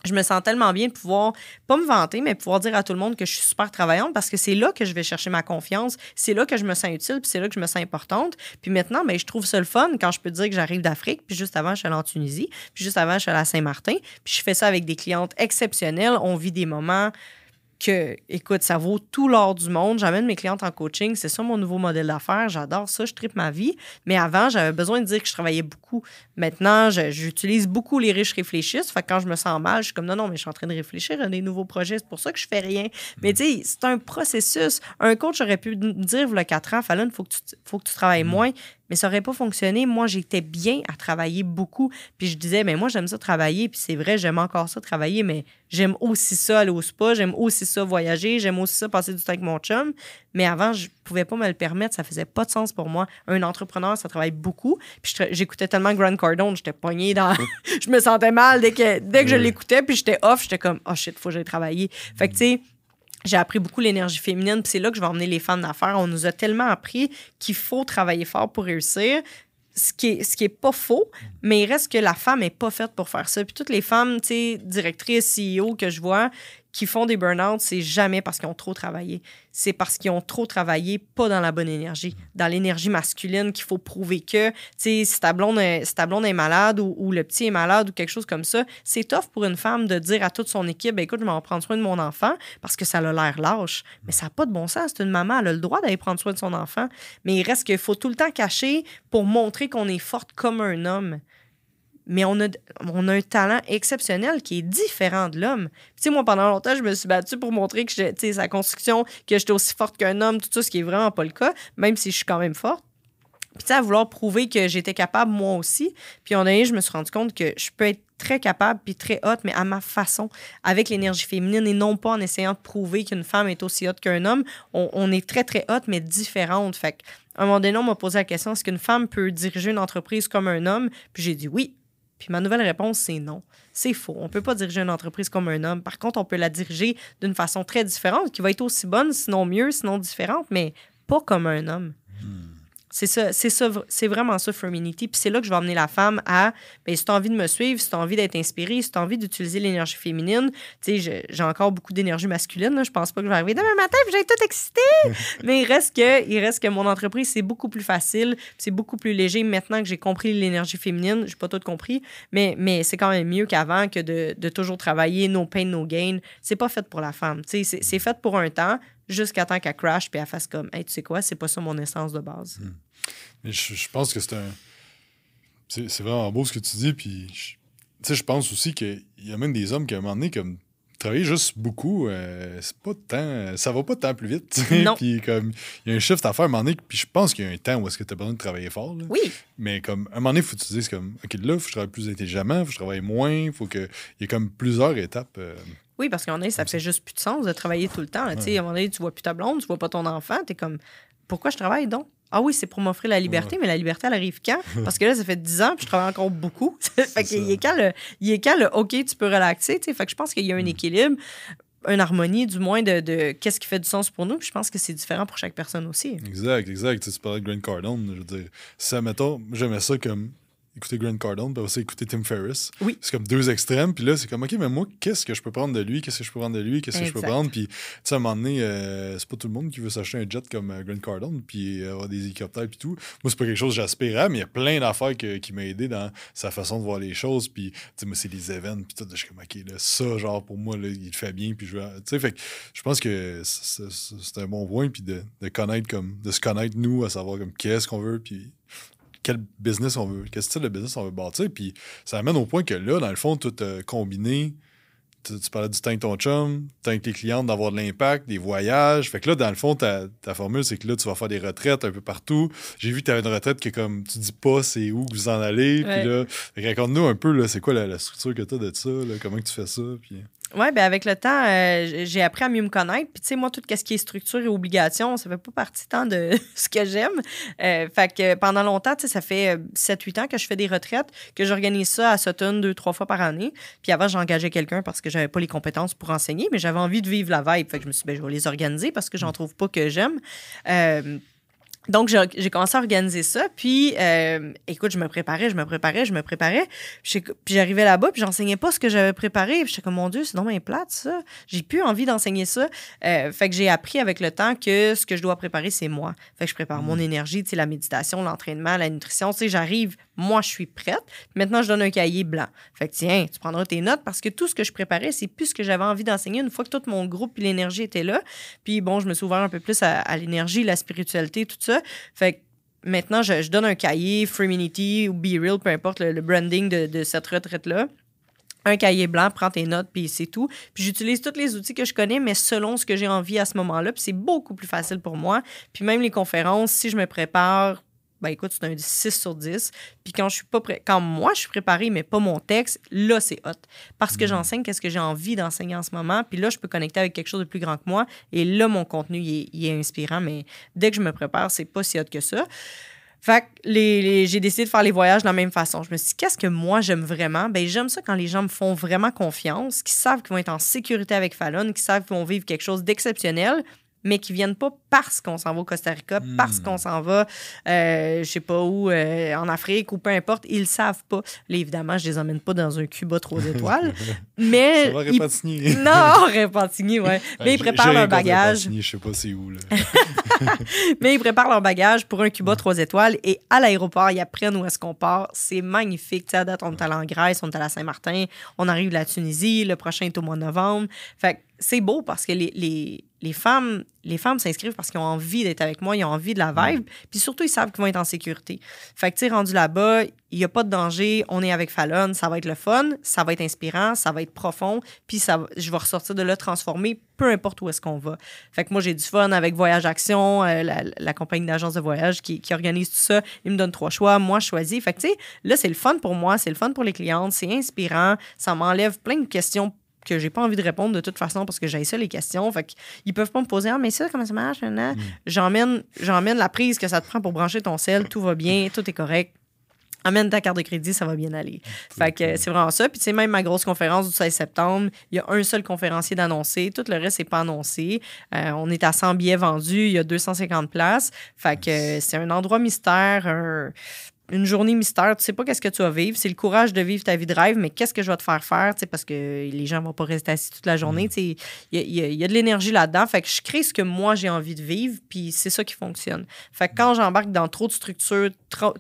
je me sens tellement bien de pouvoir, pas me vanter, mais pouvoir dire à tout le monde que je suis super travaillante parce que c'est là que je vais chercher ma confiance, c'est là que je me sens utile, puis c'est là que je me sens importante. Puis maintenant, ben, je trouve ça le fun quand je peux dire que j'arrive d'Afrique, puis juste avant, je suis allée en Tunisie, puis juste avant, je suis allée à Saint-Martin, puis je fais ça avec des clientes exceptionnelles. On vit des moments que, écoute, ça vaut tout l'or du monde. J'amène mes clientes en coaching. C'est ça mon nouveau modèle d'affaires. J'adore ça. Je tripe ma vie. Mais avant, j'avais besoin de dire que je travaillais beaucoup. Maintenant, j'utilise beaucoup les riches réfléchissent. Fait que quand je me sens mal, je suis comme non, non, mais je suis en train de réfléchir à des nouveaux projets. C'est pour ça que je fais rien. Mais tu sais, c'est un processus. Un coach aurait pu me dire, il y a quatre ans, Fallon, il faut, que tu, faut que tu travailles mm. moins mais ça n'aurait pas fonctionné. Moi, j'étais bien à travailler beaucoup. Puis je disais, mais moi, j'aime ça travailler. Puis c'est vrai, j'aime encore ça travailler, mais j'aime aussi ça aller au spa, j'aime aussi ça voyager, j'aime aussi ça passer du temps avec mon chum. Mais avant, je pouvais pas me le permettre. Ça faisait pas de sens pour moi. Un entrepreneur, ça travaille beaucoup. Puis j'écoutais tellement Grant Cardone, j'étais poignée dans. je me sentais mal dès que, dès que je l'écoutais. Puis j'étais off, j'étais comme, oh shit, faut que j'aille travailler. Fait que, tu sais, j'ai appris beaucoup l'énergie féminine, puis c'est là que je vais emmener les femmes d'affaires. On nous a tellement appris qu'il faut travailler fort pour réussir. Ce qui, est, ce qui est pas faux, mais il reste que la femme est pas faite pour faire ça. Puis toutes les femmes, tu sais, directrices, CEO que je vois, qui font des burn-out, c'est jamais parce qu'ils ont trop travaillé. C'est parce qu'ils ont trop travaillé, pas dans la bonne énergie. Dans l'énergie masculine qu'il faut prouver que, tu sais, si ta blonde est, est malade ou, le petit est malade ou quelque chose comme ça, c'est tough pour une femme de dire à toute son équipe, ben, écoute, je vais en prendre soin de mon enfant parce que ça a l'air lâche. Mais ça n'a pas de bon sens. C'est une maman, elle a le droit d'aller prendre soin de son enfant. Mais il reste qu'il faut tout le temps cacher pour montrer qu'on est forte comme un homme mais on a, on a un talent exceptionnel qui est différent de l'homme. Tu sais, moi, pendant longtemps, je me suis battue pour montrer que, tu sais, sa construction, que j'étais aussi forte qu'un homme, tout ça, ce qui est vraiment pas le cas, même si je suis quand même forte. Puis, tu sais, à vouloir prouver que j'étais capable, moi aussi. Puis, en donné, je me suis rendu compte que je peux être très capable puis très haute, mais à ma façon, avec l'énergie féminine et non pas en essayant de prouver qu'une femme est aussi haute qu'un homme. On, on, est très, très haute, mais différente. Fait à un moment donné, on m'a posé la question est-ce qu'une femme peut diriger une entreprise comme un homme? Puis j'ai dit oui, puis ma nouvelle réponse, c'est non. C'est faux. On ne peut pas diriger une entreprise comme un homme. Par contre, on peut la diriger d'une façon très différente, qui va être aussi bonne, sinon mieux, sinon différente, mais pas comme un homme. Hmm. C'est ça, c'est ça, c'est vraiment ça, Femininity. Puis c'est là que je vais emmener la femme à, ben, si tu as envie de me suivre, si tu as envie d'être inspirée, si tu as envie d'utiliser l'énergie féminine, tu sais, j'ai encore beaucoup d'énergie masculine, là. je pense pas que je vais arriver demain matin et j'ai tout excité. Mais il reste que, il reste que mon entreprise, c'est beaucoup plus facile, c'est beaucoup plus léger maintenant que j'ai compris l'énergie féminine. J'ai pas tout compris, mais, mais c'est quand même mieux qu'avant que de, de, toujours travailler no pain, no gain. C'est pas fait pour la femme. Tu sais, c'est fait pour un temps jusqu'à temps qu'elle crash puis elle fasse comme Hey, tu sais quoi, c'est pas ça mon essence de base. Hmm. Mais je, pense que c'est un. C'est vraiment beau ce que tu dis. Puis, sais, je pense aussi qu'il y a même des hommes qui, à un moment donné, comme travailler juste beaucoup, euh, c'est pas tant. Ça va pas tant plus vite. Non. puis comme il y a un shift à faire à un moment donné, puis je pense qu'il y a un temps où est-ce que tu as besoin de travailler fort. Oui. Mais comme à un moment donné, il faut que tu dises comme OK, là, il faut que je travaille plus intelligemment, il faut que je travaille moins, il faut que. Il y a comme plusieurs étapes. Euh, oui, parce qu'à un moment ça fait juste plus de sens de travailler tout le temps. Tu sais, à un moment donné, tu vois plus ta blonde, tu vois pas ton enfant, tu es comme pourquoi je travaille donc? Ah oui, c'est pour m'offrir la liberté, mais la liberté, elle arrive quand? Parce que là, ça fait 10 ans, puis je travaille encore beaucoup. fait qu'il est quand le, il est quand le OK, tu peux relaxer, Fait que je pense qu'il y a un mm. équilibre, une harmonie, du moins, de, de qu'est-ce qui fait du sens pour nous. Puis je pense que c'est différent pour chaque personne aussi. Exact, exact. Tu, parlais de Grant Cardone, je veux dire. Ça, mettons, j'aimais ça comme écouter Grant Cardone, puis aussi écouter Tim Ferriss. Oui. C'est comme deux extrêmes, puis là, c'est comme, OK, mais moi, qu'est-ce que je peux prendre de lui? Qu'est-ce que je peux prendre de lui? Qu'est-ce que je peux prendre? Puis, tu sais, à un moment donné, euh, c'est pas tout le monde qui veut s'acheter un jet comme euh, Grant Cardone, puis avoir des hélicoptères, puis tout. Moi, c'est pas quelque chose que j'aspirais, mais il y a plein d'affaires qui m'ont aidé dans sa façon de voir les choses, puis, tu sais, moi, c'est les événements, puis tout. Je suis comme, OK, là, ça, genre, pour moi, là, il le fait bien, puis je Tu sais, fait je pense que c'est un bon point, puis de, de connaître, comme, de se connaître, nous, à savoir, comme, qu'est-ce qu'on veut, puis quel business on veut, quel style de business on veut bâtir. Puis ça amène au point que là, dans le fond, tout euh, combiné, tu, parlais du temps avec ton chum, temps avec tes clientes, d'avoir de l'impact, des voyages. Fait que là, dans le fond, ta, formule, c'est que là, tu vas faire des retraites un peu partout. J'ai vu que tu avais une retraite que comme tu dis pas c'est où que vous en allez. Puis là, raconte-nous un peu, là, c'est quoi la, structure que tu as de ça, comment tu fais ça. Puis... Oui, ben avec le temps, euh, j'ai appris à mieux me connaître. Puis, tu sais, moi, tout ce qui est structure et obligation, ça fait pas partie tant de ce que j'aime. Euh, fait que pendant longtemps, tu sais, ça fait 7-8 euh, ans que je fais des retraites, que j'organise ça à Sutton deux, trois fois par année. Puis avant, j'engageais quelqu'un parce que j'avais pas les compétences pour enseigner, mais j'avais envie de vivre la vibe. Fait que je me suis dit, ben, je vais les organiser parce que j'en trouve pas que j'aime. Donc, j'ai commencé à organiser ça. Puis, euh, écoute, je me préparais, je me préparais, je me préparais. Puis, j'arrivais là-bas, puis j'enseignais pas ce que j'avais préparé. Puis, j'étais comme, mon Dieu, c'est donc bien plate, ça. J'ai plus envie d'enseigner ça. Euh, fait que j'ai appris avec le temps que ce que je dois préparer, c'est moi. Fait que je prépare mon mm. énergie, tu sais, la méditation, l'entraînement, la nutrition. Tu sais, j'arrive moi, je suis prête. Maintenant, je donne un cahier blanc. Fait que tiens, tu prendras tes notes parce que tout ce que je préparais, c'est plus ce que j'avais envie d'enseigner une fois que tout mon groupe et l'énergie était là. Puis bon, je me suis ouvert un peu plus à, l'énergie, la spiritualité, tout ça. Fait que maintenant, je, donne un cahier, Freeminity ou Be Real, peu importe le, branding de, de cette retraite-là un cahier blanc, prends tes notes, puis c'est tout. Puis j'utilise tous les outils que je connais, mais selon ce que j'ai envie à ce moment-là. Puis c'est beaucoup plus facile pour moi. Puis même les conférences, si je me prépare, ben écoute, c'est un 6 sur 10. Puis quand je suis pas prêt, quand moi je suis préparé, mais pas mon texte, là c'est hot. Parce que mm. j'enseigne qu'est-ce que j'ai envie d'enseigner en ce moment. Puis là, je peux connecter avec quelque chose de plus grand que moi. Et là, mon contenu, il est, inspirant. Mais dès que je me prépare, c'est pas si hot que ça. Fait que les, j'ai décidé de faire les voyages de la même façon. Je me suis dit, qu'est-ce que moi j'aime vraiment? Ben, j'aime ça quand les gens me font vraiment confiance, qui savent qu'ils vont être en sécurité avec Fallon, qui savent qu'ils vont vivre quelque chose d'exceptionnel, mais qui viennent pas parce qu'on s'en va au Costa Rica, parce hmm. qu'on s'en va, euh, je sais pas où, euh, en Afrique ou peu importe, ils savent pas. Là, évidemment, je les emmène pas dans un Cuba trois étoiles, mais... Ça va Repentigny. Non, Repentigny, ouais. Mais ils préparent leur bagage. Je sais pas c'est où, là. mais ils préparent leur bagage pour un Cuba trois étoiles et à l'aéroport, ils apprennent où est-ce qu'on part. C'est magnifique. Tu sais, à date, on est allé en Grèce, on est allé à Saint-Martin, on arrive de la Tunisie, le prochain est au mois de novembre. Fait c'est beau parce que les, les, les femmes les femmes s'inscrivent parce qu'ils ont envie d'être avec moi, ils ont envie de la vibe, puis surtout, ils savent qu'ils vont être en sécurité. Fait que, tu rendu là-bas, il n'y a pas de danger, on est avec Fallon, ça va être le fun, ça va être inspirant, ça va être profond, puis ça, je vais ressortir de là transformé, peu importe où est-ce qu'on va. Fait que moi, j'ai du fun avec Voyage Action, euh, la, compagnie d'agence de voyage qui, qui, organise tout ça. Ils me donnent trois choix, moi, je choisis. Fait que, tu sais, là, c'est le fun pour moi, c'est le fun pour les clientes, c'est inspirant, ça m'enlève plein de questions que j'ai pas envie de répondre de toute façon parce que j'ai ça les questions. Fait qu'ils peuvent pas me poser Ah, mais ça, comment ça marche? Mm. J'emmène, j'emmène la prise que ça te prend pour brancher ton sel, tout va bien, tout est correct. Amène ta carte de crédit, ça va bien aller. Fait que c'est vraiment ça. Puis, tu sais, même ma grosse conférence du 16 septembre, il y a un seul conférencier d'annoncer. Tout le reste n'est pas annoncé. Euh, on est à 100 billets vendus. Il y a 250 places. Fait que c'est un endroit mystère, un une journée mystère, tu sais pas qu'est-ce que tu vas vivre. C'est le courage de vivre ta vie de rêve, mais qu'est-ce que je vais te faire faire, tu sais, parce que les gens vont pas rester assis toute la journée. Mm. Tu sais, il y, a, de l'énergie là-dedans. Fait que je crée ce que moi j'ai envie de vivre, puis c'est ça qui fonctionne. Fait que quand j'embarque dans trop de structures,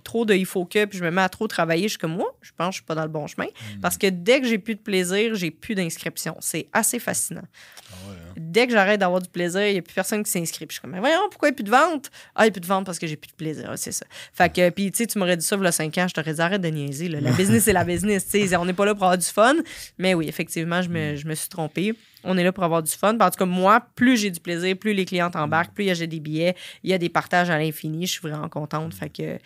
trop, de il faut que, puis je me mets à trop travailler, je suis comme moi, je pense que je suis pas dans le bon chemin. Mm. Parce que dès que j'ai plus de plaisir, j'ai plus d'inscription. C'est assez fascinant. Ah hein. Dès que j'arrête d'avoir du plaisir, il n'y a plus personne qui s'inscrit. Je suis comme, mais voyons, pourquoi il n'y a plus de vente? Ah, il n'y a plus de vente parce que j'ai plus de plaisir. c'est ça. Fait que, puis, tu sais, tu m'aurais dit ça il y a 5 ans, je t'aurais dit, arrête de niaiser. La business, c'est la business. on n'est pas là pour avoir du fun. Mais oui, effectivement, je me, je me suis trompée. On est là pour avoir du fun. En tout cas, moi, plus j'ai du plaisir, plus les clients embarquent, plus a des billets, il y a des partages à l'infini. Je suis vraiment contente. Fait que,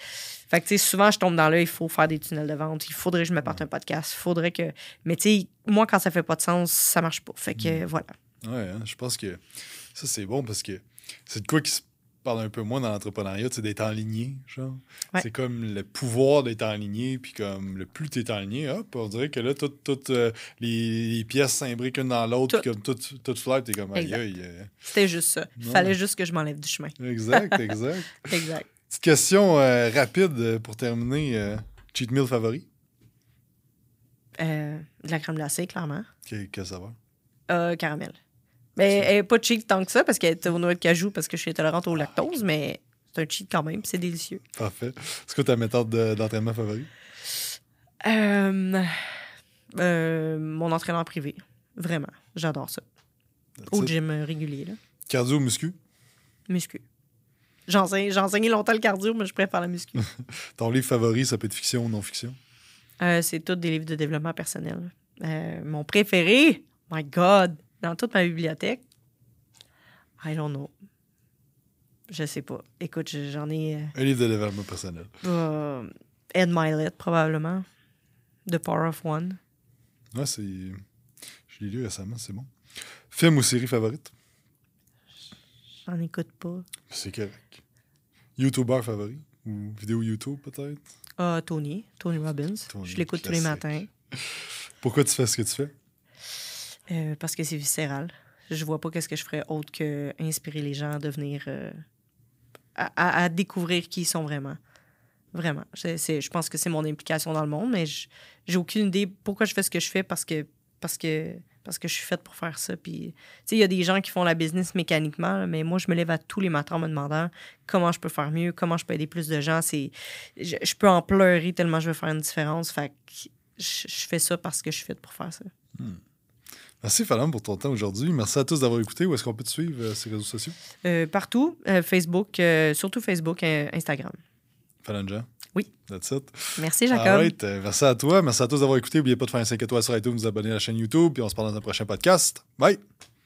fait que, souvent, je tombe dans là, il faut faire des tunnels de vente. Il faudrait que je me parte un podcast. Il faudrait que. Mais, tu sais, moi, quand ça fait pas de sens, ça marche pas. Fait que, voilà. Ouais, hein, je pense que ça, c'est bon parce que c'est de quoi qui se parle un peu moins dans l'entrepreneuriat, c'est d'être en ligne, genre. C'est comme le pouvoir d'être en ligne, puis comme le plus tu es en ligne, hop, on dirait que là, toutes euh, les, pièces s'imbriquent une dans l'autre, puis comme tout, tout t'es comme aïe aïe. Euh. C'était juste ça. Il fallait juste que je m'enlève du chemin. Exact, exact. exact. Petite question euh, rapide pour terminer. cheat meal favori? de la crème glacée, clairement. Quel, quel saveur? caramel. Mais elle n'est pas cheat tant que ça parce qu'elle est au noix de cajou parce que je suis intolérante au lactose, mais c'est un cheat quand même, c'est délicieux. Parfait. C'est quoi ta méthode d'entraînement favorite? Euh, euh, mon entraînement privé. Vraiment. J'adore ça. au gym régulier. Là. Cardio ou muscu? Muscu. J'ai enseigné longtemps le cardio, mais je préfère la muscu. Ton livre favori, ça peut être fiction ou non-fiction? Euh, c'est tous des livres de développement personnel. mon préféré, my God, dans toute ma bibliothèque? I don't know. Je sais pas. Écoute, j'en ai. Euh, Un livre de développement personnel. Uh, Ed Milet, probablement. The Power of One. Ouais, c'est. Je l'ai lu récemment, c'est bon. Film ou série favorite? J'en écoute pas. C'est correct. YouTuber favori? Ou vidéo YouTube, peut-être? Uh, Tony. Tony Robbins. je l'écoute tous les matins. Pourquoi tu fais ce que tu fais? Euh, parce que c'est viscéral. Je vois pas qu'est-ce que je ferais autre que inspirer les gens à devenir. Euh, à, découvrir qui ils sont vraiment. Vraiment. je pense que c'est mon implication dans le monde, mais j'ai aucune idée pourquoi je fais ce que je fais parce que, parce que parce que je suis faite pour faire ça. Puis, il y a des gens qui font la business mécaniquement, mais moi, je me lève à tous les matins en me demandant comment je peux faire mieux, comment je peux aider plus de gens. C'est, je, peux en pleurer tellement je veux faire une différence. Fait je, fais ça parce que je suis faite pour faire ça. Hmm. Merci Fallon pour ton temps aujourd'hui. Merci à tous d'avoir écouté. Où est-ce qu'on peut te suivre euh, sur les réseaux sociaux? Euh, partout. Euh, Facebook, surtout Facebook et Instagram. Fallon Jean? Oui. That's it. Merci Jacob. merci à toi. Merci à tous d'avoir écouté. N'oubliez pas de faire un 5 étoiles sur iTunes, vous abonner à la chaîne YouTube, puis on se parle dans un prochain podcast. Bye!